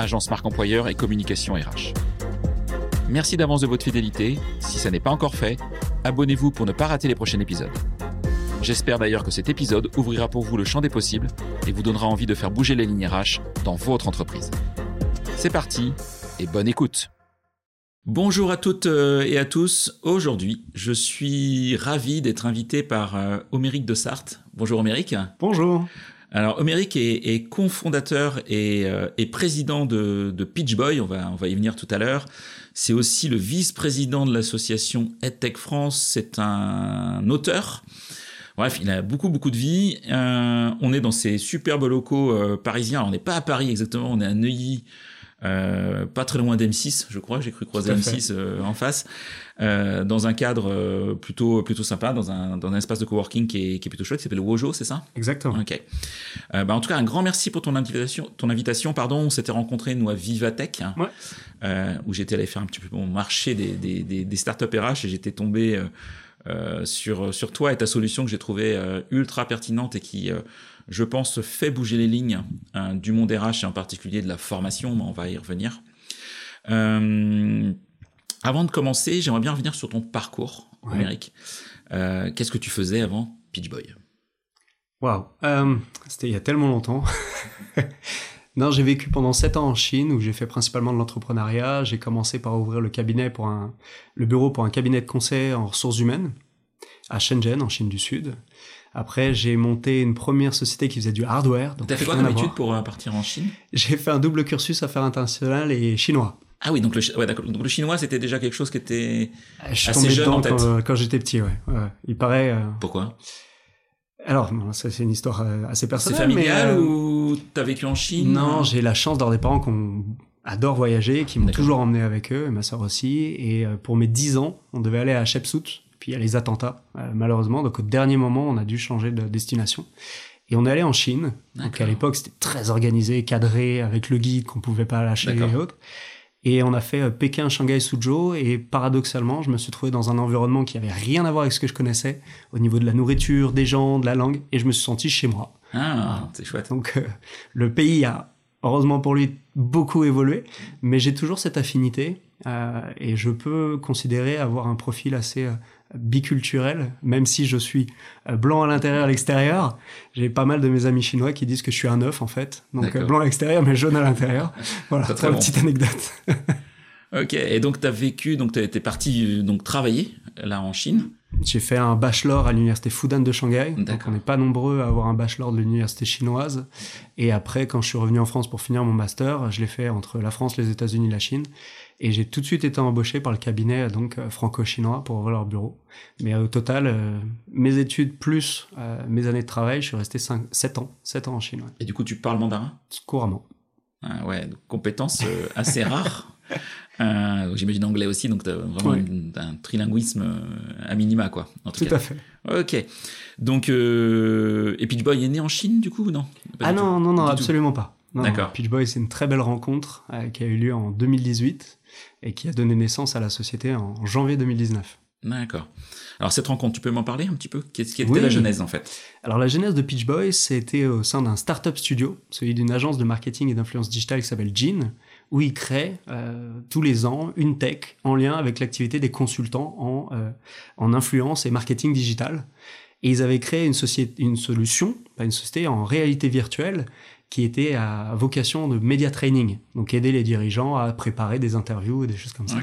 agence marque employeur et communication RH. Merci d'avance de votre fidélité. Si ça n'est pas encore fait, abonnez-vous pour ne pas rater les prochains épisodes. J'espère d'ailleurs que cet épisode ouvrira pour vous le champ des possibles et vous donnera envie de faire bouger les lignes RH dans votre entreprise. C'est parti et bonne écoute. Bonjour à toutes euh, et à tous. Aujourd'hui, je suis ravi d'être invité par euh, Oméric de Sarthe. Bonjour Oméric. Bonjour. Alors, Oméric est, est cofondateur et, euh, et, président de, de Boy. On va, on va y venir tout à l'heure. C'est aussi le vice-président de l'association EdTech France. C'est un auteur. Bref, il a beaucoup, beaucoup de vie. Euh, on est dans ces superbes locaux euh, parisiens. On n'est pas à Paris exactement, on est à Neuilly. Euh, pas très loin d'M6, je crois, j'ai cru croiser M6 euh, en face, euh, dans un cadre euh, plutôt plutôt sympa, dans un dans un espace de coworking qui est, qui est plutôt chouette, qui s'appelle Wojo, c'est ça? Exactement. Ok. Euh, bah, en tout cas, un grand merci pour ton invitation. Ton invitation, pardon. On s'était rencontrés nous à Vivatech, ouais. où j'étais allé faire un petit peu mon marché des des, des, des startups RH et j'étais tombé euh, sur, sur toi et ta solution que j'ai trouvé euh, ultra pertinente et qui, euh, je pense, fait bouger les lignes du monde RH et en particulier de la formation, mais on va y revenir. avant de commencer, j'aimerais bien revenir sur ton parcours, ouais. Amérique. Qu'est-ce que tu faisais avant Pitch Boy? Waouh, c'était il y a tellement longtemps. Non, j'ai vécu pendant sept ans en Chine où j'ai fait principalement de l'entrepreneuriat. J'ai commencé par ouvrir le cabinet pour un, le bureau pour un cabinet de conseil en ressources humaines à Shenzhen, en Chine du Sud. Après, j'ai monté une première société qui faisait du hardware. T'as fait quoi comme étude pour partir en Chine? J'ai fait un double cursus affaires internationales et chinois. Ah oui, donc le, ouais, donc le chinois, c'était déjà quelque chose qui était je suis assez tombé jeune en tête. Quand, quand j'étais petit, ouais. ouais. Il paraît. Euh... Pourquoi? Alors, bon, ça c'est une histoire euh, assez personnelle. C'est familial mais, euh... ou t'as vécu en Chine? Non, j'ai la chance d'avoir des parents qui adorent voyager, qui m'ont toujours emmené avec eux, et ma sœur aussi. Et euh, pour mes 10 ans, on devait aller à Shepsut, puis il y a les attentats, euh, malheureusement. Donc au dernier moment, on a dû changer de destination. Et on est allé en Chine. Donc à l'époque, c'était très organisé, cadré, avec le guide qu'on pouvait pas lâcher et autres. Et on a fait euh, Pékin, Shanghai, Suzhou. Et paradoxalement, je me suis trouvé dans un environnement qui avait rien à voir avec ce que je connaissais au niveau de la nourriture, des gens, de la langue. Et je me suis senti chez moi. Ah, c'est chouette. Donc euh, le pays a, heureusement pour lui, beaucoup évolué. Mais j'ai toujours cette affinité. Euh, et je peux considérer avoir un profil assez euh, biculturel, même si je suis euh, blanc à l'intérieur et à l'extérieur. J'ai pas mal de mes amis chinois qui disent que je suis un œuf en fait, donc blanc à l'extérieur mais jaune à l'intérieur. Voilà, très, très bon. petite anecdote. ok, et donc tu as vécu, donc tu es parti donc travailler là en Chine. J'ai fait un bachelor à l'université Fudan de Shanghai. Donc on n'est pas nombreux à avoir un bachelor de l'université chinoise. Et après, quand je suis revenu en France pour finir mon master, je l'ai fait entre la France, les États-Unis et la Chine. Et j'ai tout de suite été embauché par le cabinet donc franco-chinois pour ouvrir leur bureau. Mais au total, euh, mes études plus euh, mes années de travail, je suis resté 5, 7 ans, 7 ans en Chine. Ouais. Et du coup, tu parles mandarin? Couramment. Ah ouais, donc compétence euh, assez rare. Euh, J'imagine anglais aussi, donc as vraiment Oui. un, un trilinguisme euh, à minima, quoi. En tout, Tout cas. à fait. Ok. Donc, euh, et Pitch Boy est né en Chine, du coup, ou non? Pas Ah non, non, non, Du absolument pas. D'accord. Pitch Boy, c'est une très belle rencontre euh, qui a eu lieu en 2018 et qui a donné naissance à la société en janvier 2019. D'accord. Alors, cette rencontre, tu peux m'en parler un petit peu? Qu'est-ce qui était Oui. la genèse, en fait? Alors la genèse de Pitch Boy, c'était au sein d'un startup studio, celui d'une agence de marketing et d'influence digitale qui s'appelle Gene, où ils créent euh, tous les ans une tech en lien avec l'activité des consultants en, euh, en influence et marketing digital. Et ils avaient créé une, société, une solution, pas une société, en réalité virtuelle qui était à vocation de media training, donc aider les dirigeants à préparer des interviews et des choses comme ça.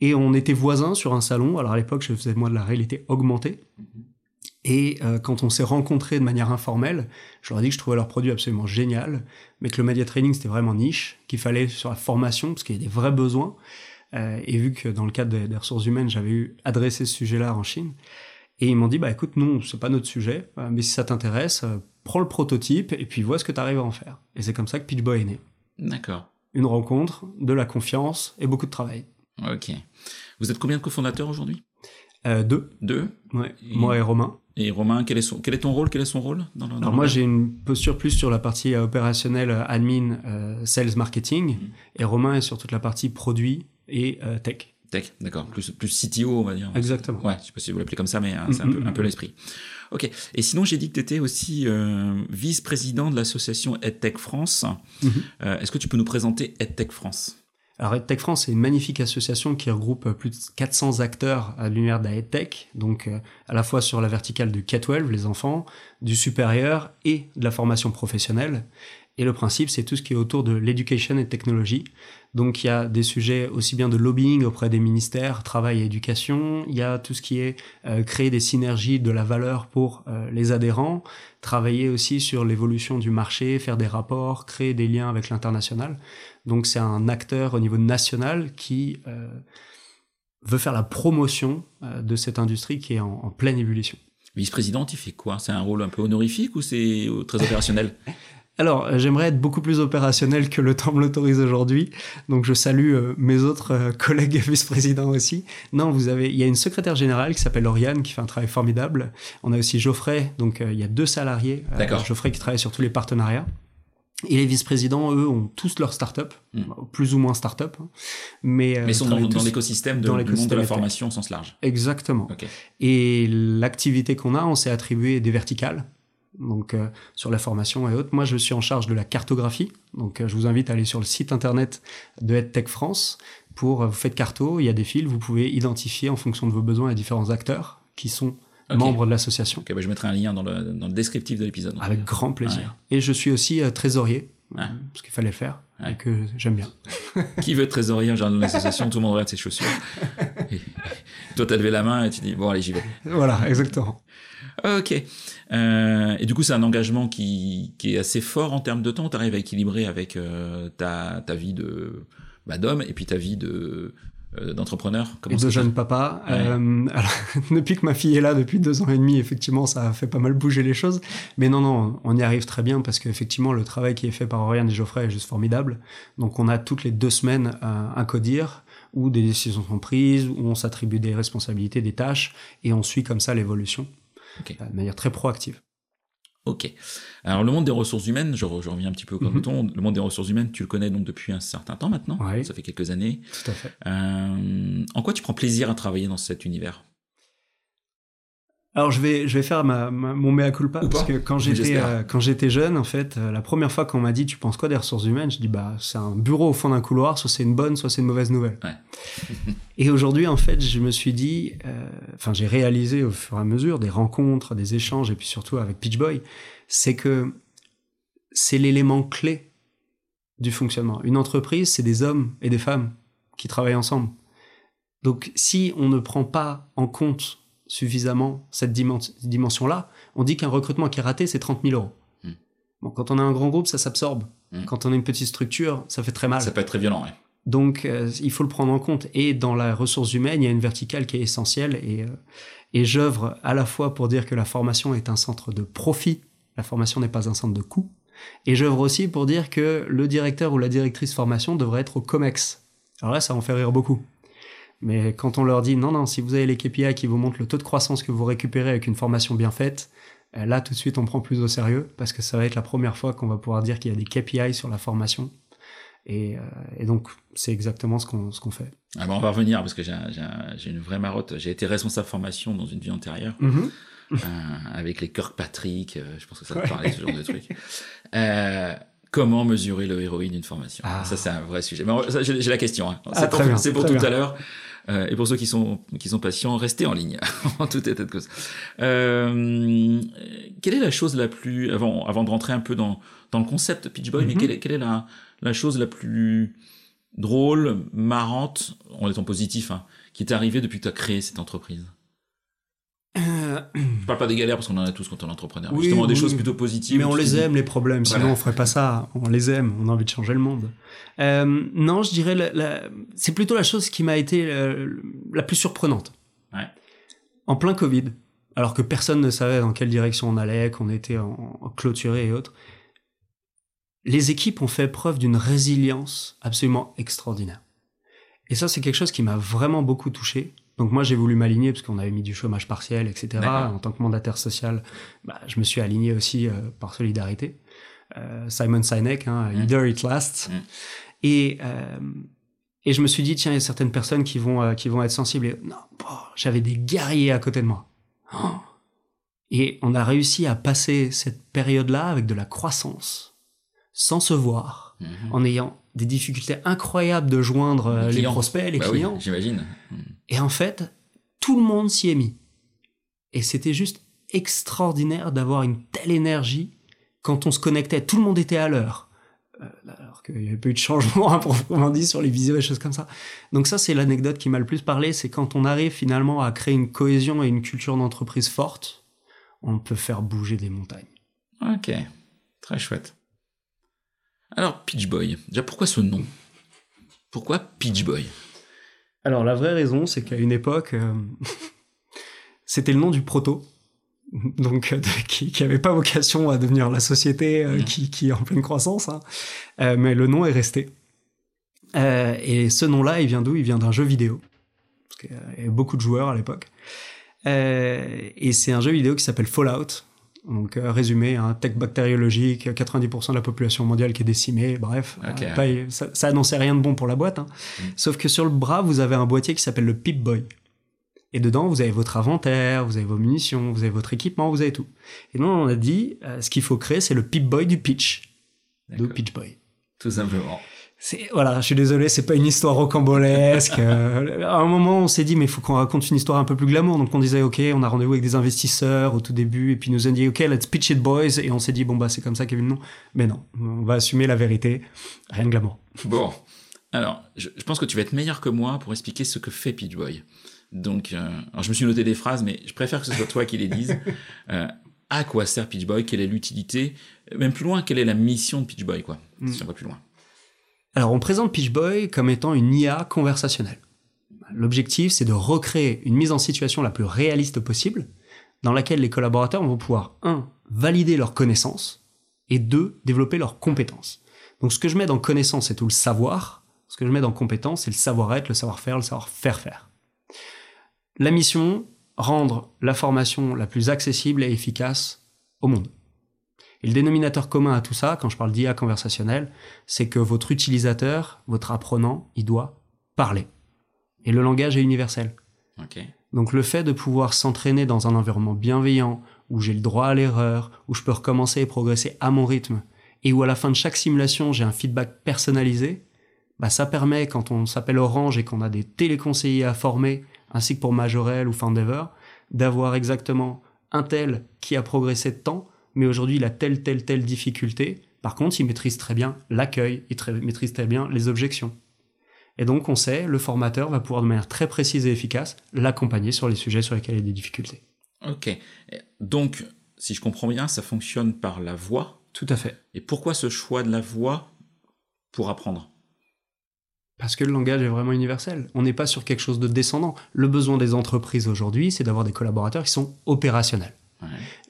Et on était voisins sur un salon. Alors à l'époque, je faisais moi de la réalité augmentée. Et euh, quand on s'est rencontrés de manière informelle, je leur ai dit que je trouvais leur produit absolument génial, mais que le media training c'était vraiment niche, qu'il fallait sur la formation parce qu'il y a des vrais besoins. Euh, et vu que dans le cadre des, des ressources humaines, j'avais eu adressé ce sujet-là en Chine, et ils m'ont dit bah écoute, non, c'est pas notre sujet, euh, mais si ça t'intéresse, prends le prototype et puis vois ce que tu arrives à en faire. Et c'est comme ça que Pitch Boy est né. D'accord. Une rencontre, de la confiance et beaucoup de travail. Ok. Vous êtes combien de cofondateurs aujourd'hui? Euh, Deux. Deux? Ouais. Moi et Romain. Et Romain, quel est, son, quel est ton rôle? Quel est son rôle dans le, Alors moi, j'ai une posture plus sur la partie euh, opérationnelle, euh, admin, euh, sales, marketing. Mmh. Et Romain est sur toute la partie produit et euh, tech. Tech, d'accord. Plus, plus CTO, on va dire. Exactement. Ouais, je sais pas si vous l'appelez comme ça, mais c'est un, peu, un peu l'esprit. Ok. Et sinon, j'ai dit que tu étais aussi euh, vice-président de l'association EdTech France. Mmh. Euh, Est-ce que tu peux nous présenter EdTech France? Alors EdTech France, c'est une magnifique association qui regroupe plus de 400 acteurs à l'univers de la EdTech, donc euh, à la fois sur la verticale du K-12, les enfants, du supérieur et de la formation professionnelle. Et le principe, c'est tout ce qui est autour de l'éducation et technologie. Donc il y a des sujets aussi bien de lobbying auprès des ministères, travail et éducation, il y a tout ce qui est euh, créer des synergies de la valeur pour euh, les adhérents, travailler aussi sur l'évolution du marché, faire des rapports, créer des liens avec l'international. Donc c'est un acteur au niveau national qui euh, veut faire la promotion de cette industrie qui est en, en pleine ébullition. Vice-président, il fait quoi? C'est un rôle un peu honorifique ou c'est très opérationnel? Alors, euh, j'aimerais être beaucoup plus opérationnel que le temps me l'autorise aujourd'hui. Donc, je salue euh, mes autres euh, collègues vice-présidents aussi. Non, vous avez, il y a une secrétaire générale qui s'appelle Lauriane qui fait un travail formidable. On a aussi Geoffrey, donc il y a deux salariés. D'accord. Geoffrey qui travaille sur tous les partenariats. Et les vice-présidents, eux, ont tous leur start-up, mm. plus ou moins start-up. Hein. Mais, mais sont dans, dans l'écosystème de, dans du monde de la formation au sens large. Exactement. Okay. Et l'activité qu'on a, on s'est attribué des verticales donc euh, sur la formation et autres. Moi, je suis en charge de la cartographie. Donc, euh, je vous invite à aller sur le site internet de EdTech France pour euh, vous faites carto, il y a des fils, vous pouvez identifier en fonction de vos besoins les différents acteurs qui sont okay. membres de l'association. Okay, bah je mettrai un lien dans le, dans le descriptif de l'épisode. Avec grand plaisir. Ouais. Et je suis aussi euh, trésorier, ouais. parce qu'il fallait le faire. Et que j'aime bien. Qui veut être trésorier dans l'association? Tout le monde regarde ses chaussures. Et toi, t'as levé la main et tu dis bon allez j'y vais. Voilà, exactement. Ok. Euh, et du coup, c'est un engagement qui, qui est assez fort en termes de temps. Tu arrives à équilibrer avec euh, ta, ta vie de bah, d'homme et puis ta vie de euh, d'entrepreneur et de jeune papa. Ouais. Euh, alors, depuis que ma fille est là, depuis deux ans et demi, effectivement, ça a fait pas mal bouger les choses. Mais non, non, on y arrive très bien parce qu'effectivement, le travail qui est fait par Oriane et Geoffrey est juste formidable. Donc, on a toutes les deux semaines un, un codir où des décisions sont prises, où on s'attribue des responsabilités, des tâches, et on suit comme ça l'évolution okay. de manière très proactive. Ok. Alors le monde des ressources humaines, je, je reviens un petit peu comme Mhm. mm -hmm. ton. Le monde des ressources humaines, tu le connais donc depuis un certain temps maintenant. Ouais. Ça fait quelques années. Tout à fait. Euh, en quoi tu prends plaisir à travailler dans cet univers? Alors je vais je vais faire ma, ma mon mea culpa Ou parce pas que quand j'étais euh, quand j'étais jeune en fait euh, la première fois qu'on m'a dit tu penses quoi des ressources humaines? Je dis bah c'est un bureau au fond d'un couloir soit c'est une bonne soit c'est une mauvaise nouvelle. Ouais. et aujourd'hui en fait je me suis dit euh, enfin j'ai réalisé au fur et à mesure des rencontres des échanges et puis surtout avec Pitch Boy c'est que c'est l'élément clé du fonctionnement. Une entreprise c'est des hommes et des femmes qui travaillent ensemble. Donc si on ne prend pas en compte suffisamment cette dimension-là, on dit qu'un recrutement qui est raté, c'est 30 000 euros. Mm. Bon, quand on a un grand groupe, ça s'absorbe. Mm. Quand on a une petite structure, ça fait très mal. Ça peut être très violent. Donc, euh, il faut le prendre en compte. Et dans la ressource humaine, il y a une verticale qui est essentielle. Et, euh, et j'œuvre à la fois pour dire que la formation est un centre de profit. La formation n'est pas un centre de coût. Et j'œuvre aussi pour dire que le directeur ou la directrice formation devrait être au COMEX. Alors là, ça en fait rire beaucoup. Mais quand on leur dit non, non, si vous avez les KPI qui vous montrent le taux de croissance que vous récupérez avec une formation bien faite, euh, là tout de suite on prend plus au sérieux parce que ça va être la première fois qu'on va pouvoir dire qu'il y a des KPI sur la formation. Et, euh, et donc c'est exactement ce qu'on ce qu'on fait. Ah bon, on va revenir parce que j'ai une vraie marotte. J'ai été responsable formation dans une vie antérieure. Mm -hmm. euh, avec les Kirkpatrick, euh, je pense que ça te parlait, ce genre de truc. Comment mesurer le héroïne d'une formation? Ah. Ça, c'est un vrai sujet. J'ai la question. Hein. C'est ah, pour, pour tout bien. à l'heure. Euh, et pour ceux qui sont qui sont patients, restez en ligne en tout état de cause. Euh, quelle est la chose la plus avant avant de rentrer un peu dans dans le concept Pitch Boy, mm -hmm. mais quelle est, quelle est la la chose la plus drôle, marrante, en étant positif, hein, qui t'est arrivée depuis que tu as créé cette entreprise? Je parle pas des galères parce qu'on en a tous quand on est entrepreneur. Oui, justement, oui, des choses plutôt positives. Mais on les aime, les problèmes. Sinon, on ferait pas ça. On les aime. On a envie de changer le monde. Euh, non, je dirais, la, la... c'est plutôt la chose qui m'a été la, la plus surprenante. Ouais. En plein Covid, alors que personne ne savait dans quelle direction on allait, qu'on était en, en clôturé et autres. les équipes ont fait preuve d'une résilience absolument extraordinaire. Et ça, c'est quelque chose qui m'a vraiment beaucoup touché. Donc moi, j'ai voulu m'aligner parce qu'on avait mis du chômage partiel, etc. En tant que mandataire social, bah, je me suis aligné aussi euh, par solidarité. Euh, Simon Sinek, hein. Either It Lasts. Et, euh, et je me suis dit, tiens, il y a certaines personnes qui vont, qui vont être sensibles. Et, non, j'avais des guerriers à côté de moi. Oh. Et on a réussi à passer cette période-là avec de la croissance, sans se voir, mm-hmm. en ayant des difficultés incroyables de joindre les, prospects, les bah clients. J'imagine. Et en fait, tout le monde s'y est mis. Et c'était juste extraordinaire d'avoir une telle énergie quand on se connectait. Tout le monde était à l'heure. Euh, alors qu'il n'y avait pas eu de changement à proprement dit sur les visios et choses comme ça. Donc ça, c'est l'anecdote qui m'a le plus parlé, c'est quand on arrive finalement à créer une cohésion et une culture d'entreprise forte, on peut faire bouger des montagnes. Ok, très chouette. Alors, Peach Boy, déjà pourquoi ce nom? Pourquoi Peach Boy? Alors, la vraie raison, c'est qu'à une époque, euh, c'était le nom du proto. Donc, euh, qui n'avait pas vocation à devenir la société euh, mmh. qui, est en pleine croissance, hein. mais le nom est resté. et ce nom-là, il vient d'où? Il vient d'un jeu vidéo. Parce qu'il y avait beaucoup de joueurs à l'époque. et c'est un jeu vidéo qui s'appelle Fallout, donc, euh, résumé, un tech bactériologique, 90% de la population mondiale qui est décimée, bref. Euh, ça, ça, annonçait rien de bon pour la boîte. Hein. Mm. Sauf que sur le bras, vous avez un boîtier qui s'appelle le Pip-Boy. Et dedans, vous avez votre inventaire, vous avez vos munitions, vous avez votre équipement, vous avez tout. Et nous, on a dit, euh, ce qu'il faut créer, c'est le Pip-Boy du pitch. De Pitch Boy. Tout simplement voilà, je suis désolé, c'est pas une histoire rocambolesque. Euh, à un moment, on s'est dit, mais il faut qu'on raconte une histoire un peu plus glamour. Donc on disait, ok, on a rendez-vous avec des investisseurs au tout début, et puis ils nous ont dit, ok, let's pitch it, boys. Et on s'est dit, bon bah c'est comme ça qu'il y a le nom. Mais non, on va assumer la vérité. Rien de glamour. Bon, alors, je, pense que tu vas être meilleur que moi pour expliquer ce que fait Pitch Boy. Donc, euh, alors je me suis noté des phrases, mais je préfère que ce soit toi qui les dises. Euh, à quoi sert Pitch Boy? Quelle est l'utilité? Même plus loin, quelle est la mission de Pitch Boy, quoi? Mm. Si on va plus loin. Alors on présente Pitchboy comme étant une IA conversationnelle. L'objectif, c'est de recréer une mise en situation la plus réaliste possible, dans laquelle les collaborateurs vont pouvoir, un, valider leurs connaissances, et deux, développer leurs compétences. Donc ce que je mets dans connaissance, c'est tout le savoir, ce que je mets dans compétence, c'est le savoir-être, le savoir-faire, le savoir-faire faire. La mission, rendre la formation la plus accessible et efficace au monde. Et le dénominateur commun à tout ça, quand je parle d'IA conversationnel, c'est que votre utilisateur, votre apprenant, il doit parler. Et le langage est universel. Donc le fait de pouvoir s'entraîner dans un environnement bienveillant, où j'ai le droit à l'erreur, où je peux recommencer et progresser à mon rythme, et où à la fin de chaque simulation, j'ai un feedback personnalisé, bah ça permet, quand on s'appelle Orange et qu'on a des téléconseillers à former, ainsi que pour Majorel ou Foundever, d'avoir exactement un tel qui a progressé de temps, mais aujourd'hui il a telle, telle, telle difficulté. Par contre, il maîtrise très bien l'accueil, il maîtrise très bien les objections. Et donc, on sait, le formateur va pouvoir de manière très précise et efficace l'accompagner sur les sujets sur lesquels il y a des difficultés. Ok. Donc, si je comprends bien, ça fonctionne par la voix. Tout à fait. Et pourquoi ce choix de la voix pour apprendre? Parce que le langage est vraiment universel. On n'est pas sur quelque chose de descendant. Le besoin des entreprises aujourd'hui, c'est d'avoir des collaborateurs qui sont opérationnels.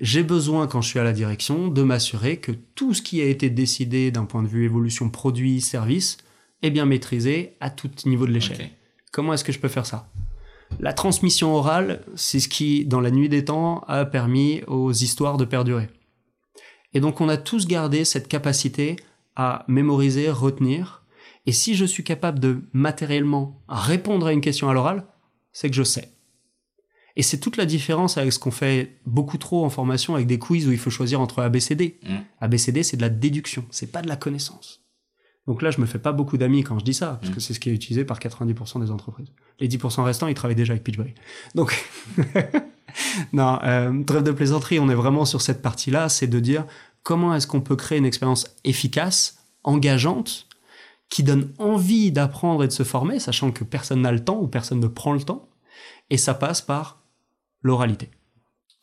J'ai besoin, quand je suis à la direction, de m'assurer que tout ce qui a été décidé d'un point de vue évolution produit, service, est bien maîtrisé à tout niveau de l'échelle. Comment est-ce que je peux faire ça? La transmission orale, c'est ce qui, dans la nuit des temps, a permis aux histoires de perdurer. Et donc on a tous gardé cette capacité à mémoriser, retenir. Et si je suis capable de matériellement répondre à une question à l'oral, c'est que je sais. Et c'est toute la différence avec ce qu'on fait beaucoup trop en formation avec des quiz où il faut choisir entre ABCD. Mm. ABCD, c'est de la déduction, c'est pas de la connaissance. Donc là, je me fais pas beaucoup d'amis quand je dis ça, parce mm. que c'est ce qui est utilisé par 90% des entreprises. Les 10% restants, ils travaillent déjà avec PitchBoy. Donc, non, euh, trêve de plaisanterie, on est vraiment sur cette partie-là, c'est de dire comment est-ce qu'on peut créer une expérience efficace, engageante, qui donne envie d'apprendre et de se former, sachant que personne n'a le temps ou personne ne prend le temps. Et ça passe par l'oralité.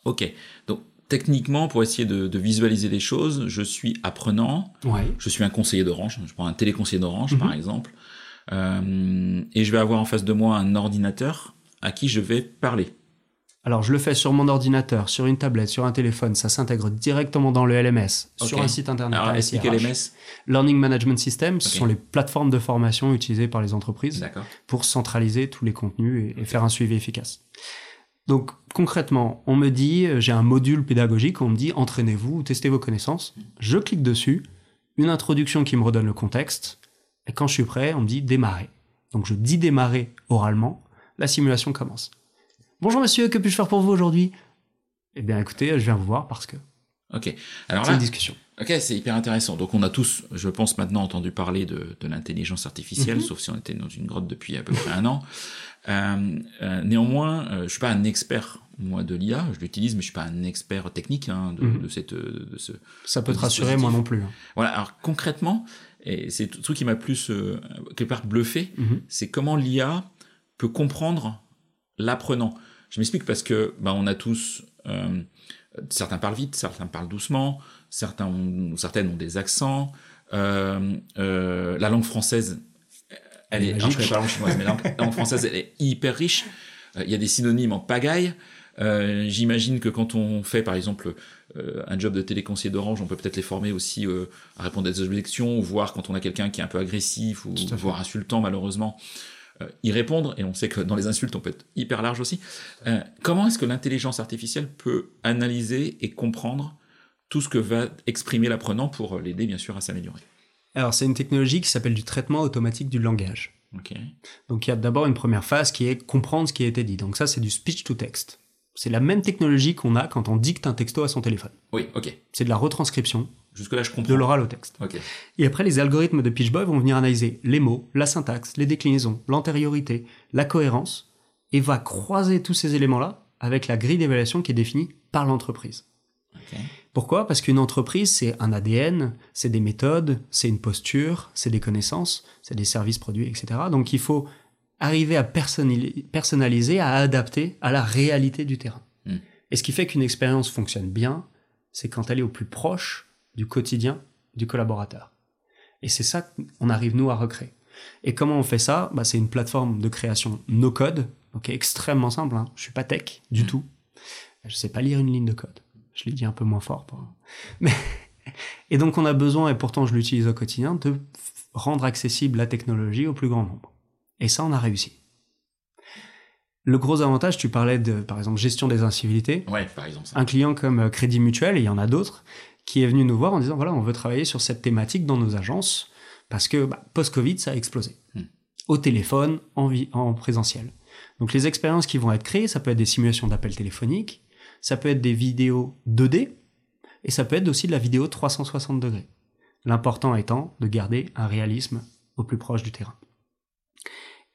Ok, donc techniquement, pour essayer de, visualiser les choses, je suis apprenant, je suis un conseiller d'Orange, je prends un téléconseiller d'Orange par mhm. exemple, euh, et je vais avoir en face de moi un ordinateur à qui je vais parler. Alors, je le fais sur mon ordinateur, sur une tablette, sur un téléphone. Ça s'intègre directement dans le LMS, sur un site internet. Alors, SIRH. LMS. Learning Management System, ce sont les plateformes de formation utilisées par les entreprises pour centraliser tous les contenus et, et faire un suivi efficace. Donc concrètement, on me dit, euh, j'ai un module pédagogique, on me dit entraînez-vous, testez vos connaissances. Je clique dessus, une introduction qui me redonne le contexte, et quand je suis prêt, on me dit démarrer. Donc je dis démarrer oralement, la simulation commence. Bonjour monsieur, que puis-je faire pour vous aujourd'hui? Eh bien écoutez, je viens vous voir parce que Ok. Alors c'est là, une discussion. ok, c'est hyper intéressant. Donc on a tous, je pense maintenant, entendu parler de, de l'intelligence artificielle, Mhm. sauf si on était dans une grotte depuis à peu près un an. Euh, euh, néanmoins, euh, je suis pas un expert moi de l'IA. Je l'utilise, mais je suis pas un expert technique hein, de, Mhm. de cette de ce. Ça peut te rassurer, moi non plus. hein. Voilà. Alors concrètement, et c'est le truc qui m'a plus euh, quelque part bluffé, Mhm. c'est comment l'IA peut comprendre l'apprenant. Je m'explique parce que ben, on a tous certains parlent vite, certains parlent doucement, certains ont, certaines ont des accents. Euh, euh, la langue française, elle est, Magique. alors, je connais pas la langue chinoise, mais la langue, la langue française, elle est hyper riche. Euh, Il y a des synonymes en pagaille. Euh, J'imagine que quand on fait, par exemple, euh, un job de téléconseiller d'Orange, on peut peut-être les former aussi à répondre à des objections, ou voir quand on a quelqu'un qui est un peu agressif ou voire insultant, malheureusement, euh, y répondre. Et on sait que dans les insultes, on peut être hyper large aussi. Euh, comment est-ce que l'intelligence artificielle peut analyser et comprendre tout ce que va exprimer l'apprenant pour l'aider, bien sûr, à s'améliorer? Alors c'est une technologie qui s'appelle du traitement automatique du langage. Ok. Donc il y a d'abord une première phase qui est comprendre ce qui a été dit. Donc ça c'est du speech to text. C'est la même technologie qu'on a quand on dicte un texto à son téléphone. Oui, ok. C'est de la retranscription Jusque-là, je comprends. de l'oral au texte. Et après les algorithmes de Pitchboy vont venir analyser les mots, la syntaxe, les déclinaisons, l'antériorité, la cohérence et va croiser tous ces éléments-là avec la grille d'évaluation qui est définie par l'entreprise. Pourquoi? Parce qu'une entreprise, c'est un ADN, c'est des méthodes, c'est une posture, c'est des connaissances, c'est des services produits, etc. Donc il faut arriver à personnali- personnaliser, à adapter à la réalité du terrain. Mm. Et ce qui fait qu'une expérience fonctionne bien, c'est quand elle est au plus proche du quotidien du collaborateur. Et c'est ça qu'on arrive, nous, à recréer. Et comment on fait ça? Bah, C'est une plateforme de création no-code, donc extrêmement simple. Hein. Je suis pas tech du tout. Je sais pas lire une ligne de code. Je l'ai dit un peu moins fort. Pour... Mais... Et donc on a besoin, et pourtant je l'utilise au quotidien, de rendre accessible la technologie au plus grand nombre. Et ça, on a réussi. Le gros avantage, tu parlais de, par exemple, gestion des incivilités. Ouais, par exemple. Ça. Un client comme euh, Crédit Mutuel, et il y en a d'autres, qui est venu nous voir en disant, voilà, on veut travailler sur cette thématique dans nos agences, parce que bah, post-Covid, ça a explosé. Hmm. Au téléphone, en, en présentiel. Donc les expériences qui vont être créées, ça peut être des simulations d'appels téléphoniques, ça peut être des vidéos 2D, et ça peut être aussi de la vidéo 360 degrés. L'important étant de garder un réalisme au plus proche du terrain.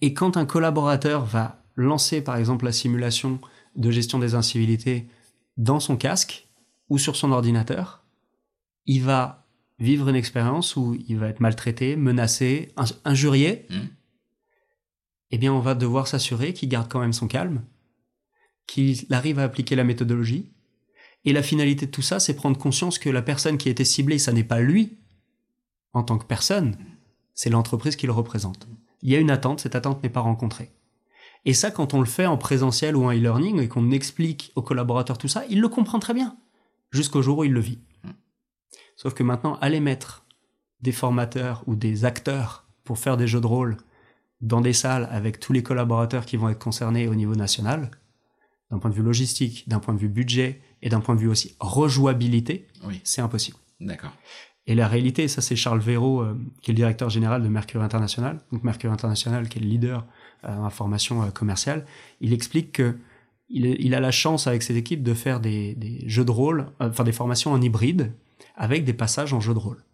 Et quand un collaborateur va lancer par exemple la simulation de gestion des incivilités dans son casque ou sur son ordinateur, il va vivre une expérience où il va être maltraité, menacé, in- injurié. Mhm. Eh bien, on va devoir s'assurer qu'il garde quand même son calme, qu'il arrive à appliquer la méthodologie. Et la finalité de tout ça, c'est prendre conscience que la personne qui a été ciblée, ça n'est pas lui en tant que personne, c'est l'entreprise qui le représente. Il y a une attente, cette attente n'est pas rencontrée. Et ça, quand on le fait en présentiel ou en e-learning et qu'on explique aux collaborateurs tout ça, il le comprend très bien, jusqu'au jour où il le vit. Sauf que maintenant, aller mettre des formateurs ou des acteurs pour faire des jeux de rôle dans des salles avec tous les collaborateurs qui vont être concernés au niveau national, d'un point de vue logistique, d'un point de vue budget et d'un point de vue aussi rejouabilité, Oui, c'est impossible. d'accord. Et la réalité, ça c'est Charles Véraud, euh, qui est le directeur général de Mercure International, donc Mercure International qui est le leader euh, en formation euh, commerciale, il explique que il, il a la chance avec ses équipes de faire des, des jeux de rôle, euh, enfin des formations en hybride, avec des passages en jeu de rôle.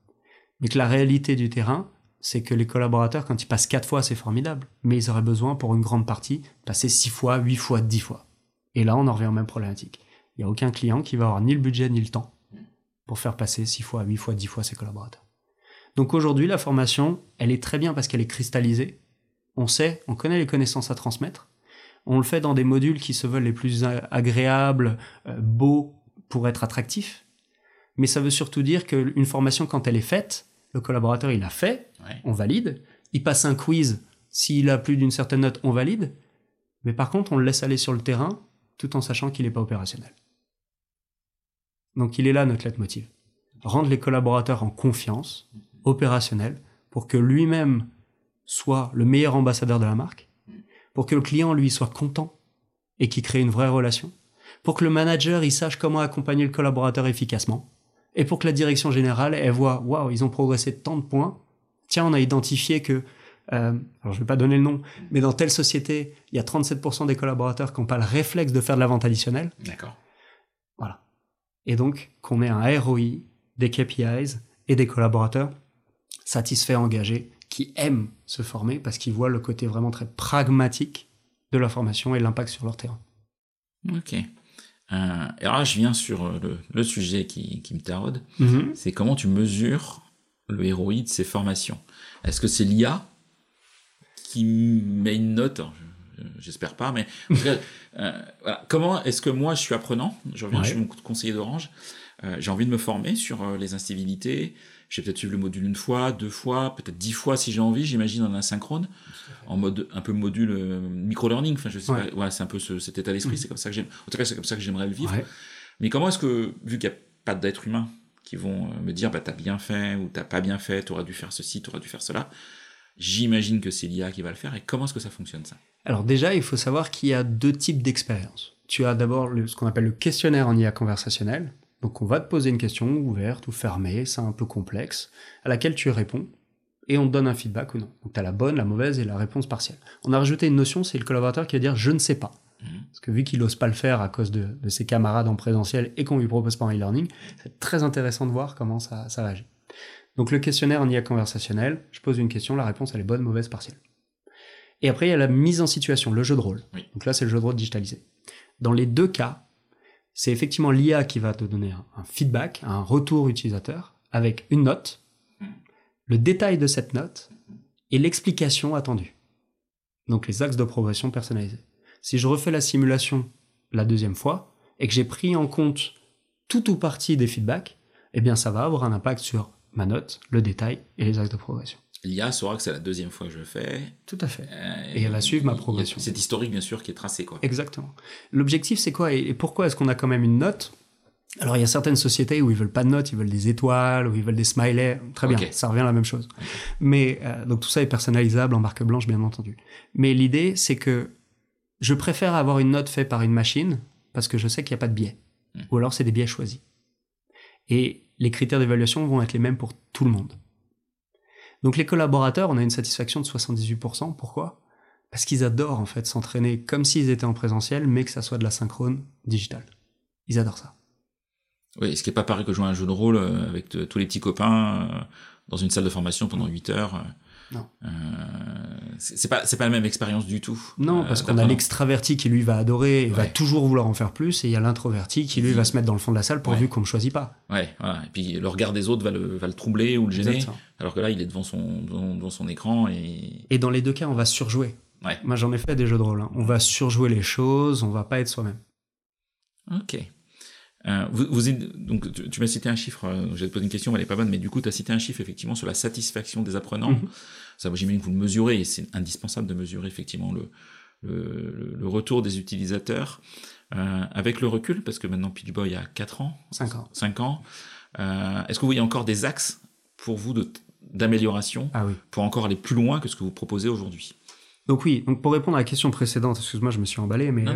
Mais que la réalité du terrain, c'est que les collaborateurs, quand ils passent quatre fois, c'est formidable, mais ils auraient besoin pour une grande partie de passer six fois, huit fois, dix fois. Et là, on en revient aux mêmes problématiques. Il n'y a aucun client qui va avoir ni le budget ni le temps pour faire passer 6 fois, 8 fois, 10 fois ses collaborateurs. Donc aujourd'hui, la formation, elle est très bien parce qu'elle est cristallisée. On sait, on connaît les connaissances à transmettre. On le fait dans des modules qui se veulent les plus agréables, euh, beaux pour être attractifs. Mais ça veut surtout dire qu'une formation, quand elle est faite, le collaborateur, il l'a fait, Ouais. on valide. Il passe un quiz, s'il a plus d'une certaine note, on valide. Mais par contre, on le laisse aller sur le terrain tout en sachant qu'il n'est pas opérationnel. Donc il est là notre leitmotiv. Rendre les collaborateurs en confiance, opérationnel, pour que lui-même soit le meilleur ambassadeur de la marque, pour que le client, lui, soit content et qu'il crée une vraie relation, pour que le manager, il sache comment accompagner le collaborateur efficacement, et pour que la direction générale, elle voit, waouh, ils ont progressé de tant de points. Tiens, on a identifié que, euh, alors je vais pas donner le nom, mais dans telle société, il y a 37% des collaborateurs qui n'ont pas le réflexe de faire de la vente additionnelle. D'accord. Voilà. Et donc, qu'on ait un ROI, des KPIs et des collaborateurs satisfaits, engagés, qui aiment se former parce qu'ils voient le côté vraiment très pragmatique de la formation et l'impact sur leur terrain. Ok. Euh, et alors là, je viens sur euh, le, le sujet qui, qui me taraude. Mhm. C'est comment tu mesures le ROI de ces formations. Est-ce que c'est l'IA qui met une note? J'espère pas, mais en tout cas, euh, voilà. comment est-ce que moi, je suis apprenant, je reviens, Ouais. je suis mon conseiller d'Orange, euh, j'ai envie de me former sur les incivilités, je vais peut-être suivre le module une fois, deux fois, peut-être dix fois si j'ai envie, j'imagine en asynchrone, en mode un peu module euh, micro-learning, enfin je sais Ouais. pas, voilà, c'est un peu ce- cet état d'esprit, Mhm. c'est comme ça que j'aime, en tout cas c'est comme ça que j'aimerais le vivre. Ouais. Mais comment est-ce que, vu qu'il n'y a pas d'êtres humains qui vont euh, me dire, bah, t'as bien fait ou t'as pas bien fait, t'aurais dû faire ceci, t'aurais dû faire cela, j'imagine que c'est l'IA qui va le faire. Et comment est-ce que ça fonctionne, ça? Alors déjà, il faut savoir qu'il y a deux types d'expériences. Tu as d'abord ce qu'on appelle le questionnaire en IA conversationnel. Donc on va te poser une question ouverte ou fermée, c'est un peu complexe, à laquelle tu réponds et on te donne un feedback ou non. Donc tu as la bonne, la mauvaise et la réponse partielle. On a rajouté une notion, c'est le collaborateur qui va dire je ne sais pas. Mhm. Parce que vu qu'il n'ose pas le faire à cause de, de ses camarades en présentiel et qu'on lui propose pas en e-learning, c'est très intéressant de voir comment ça, ça réagit. Donc le questionnaire en IA conversationnel, je pose une question, la réponse elle est bonne, mauvaise, partielle. Et après il y a la mise en situation, le jeu de rôle. Oui. Donc là c'est le jeu de rôle digitalisé. Dans les deux cas, c'est effectivement l'IA qui va te donner un, feedback, un retour utilisateur avec une note, le détail de cette note et l'explication attendue. Donc les axes de progression personnalisés. Si je refais la simulation la deuxième fois et que j'ai pris en compte tout ou partie des feedbacks, eh bien ça va avoir un impact sur ma note, le détail et les axes de progression. L'IA saura que c'est la deuxième fois que je le fais. Tout à fait. euh, Et elle va suivre ma progression. Cet historique, bien sûr, qui est tracé, quoi. Exactement. L'objectif, c'est quoi? Et pourquoi est-ce qu'on a quand même une note? Alors, il y a certaines sociétés où ils veulent pas de notes, ils veulent des étoiles, où ils veulent des smileys. Très bien, ça revient à la même chose. Mais euh, donc tout ça est personnalisable en marque blanche, bien entendu. Mais l'idée, c'est que je préfère avoir une note faite par une machine parce que je sais qu'il n'y a pas de biais. Mm. Ou alors, c'est des biais choisis. Et les critères d'évaluation vont être les mêmes pour tout le monde. Donc les collaborateurs, on a une satisfaction de 78%. Pourquoi? Parce qu'ils adorent en fait s'entraîner comme s'ils étaient en présentiel, mais que ça soit de la synchrone digitale. Ils adorent ça. Oui, ce qui est pas pareil que jouer un jeu de rôle euh, avec de- tous les petits copains euh, dans une salle de formation pendant 8 heures. euh, Non. euh, c'est pas, c'est pas la même expérience du tout. Non, euh, parce qu'on a l'extraverti qui lui va adorer et va toujours vouloir en faire plus, et il y a l'introverti qui lui va se mettre dans le fond de la salle pourvu Ouais. qu'on ne choisit pas. Ouais, voilà. Et puis le regard des autres va le, va le troubler ou le gêner. Exactement. Alors que là, il est devant son, devant, devant son écran et. Et dans les deux cas, on va surjouer. Ouais. Moi, j'en ai fait des jeux de rôle. hein. On va surjouer les choses, on va pas être soi-même. Ok. Euh, vous, vous êtes- donc, tu, tu m'as cité un chiffre, euh, j'ai posé une question, elle est pas bonne, mais du coup, tu as cité un chiffre effectivement sur la satisfaction des apprenants. Mhm. Ça, j'imagine que vous le mesurez, et c'est indispensable de mesurer effectivement le, le, retour des utilisateurs. Euh, avec le recul, parce que maintenant Pitchboy a 4 ans, Cinq ans. 5 ans, euh, est-ce que vous voyez encore des axes pour vous d'amélioration Ah oui. pour encore aller plus loin que ce que vous proposez aujourd'hui? Donc oui, donc pour répondre à la question précédente, excuse-moi, je me suis emballé, mais euh,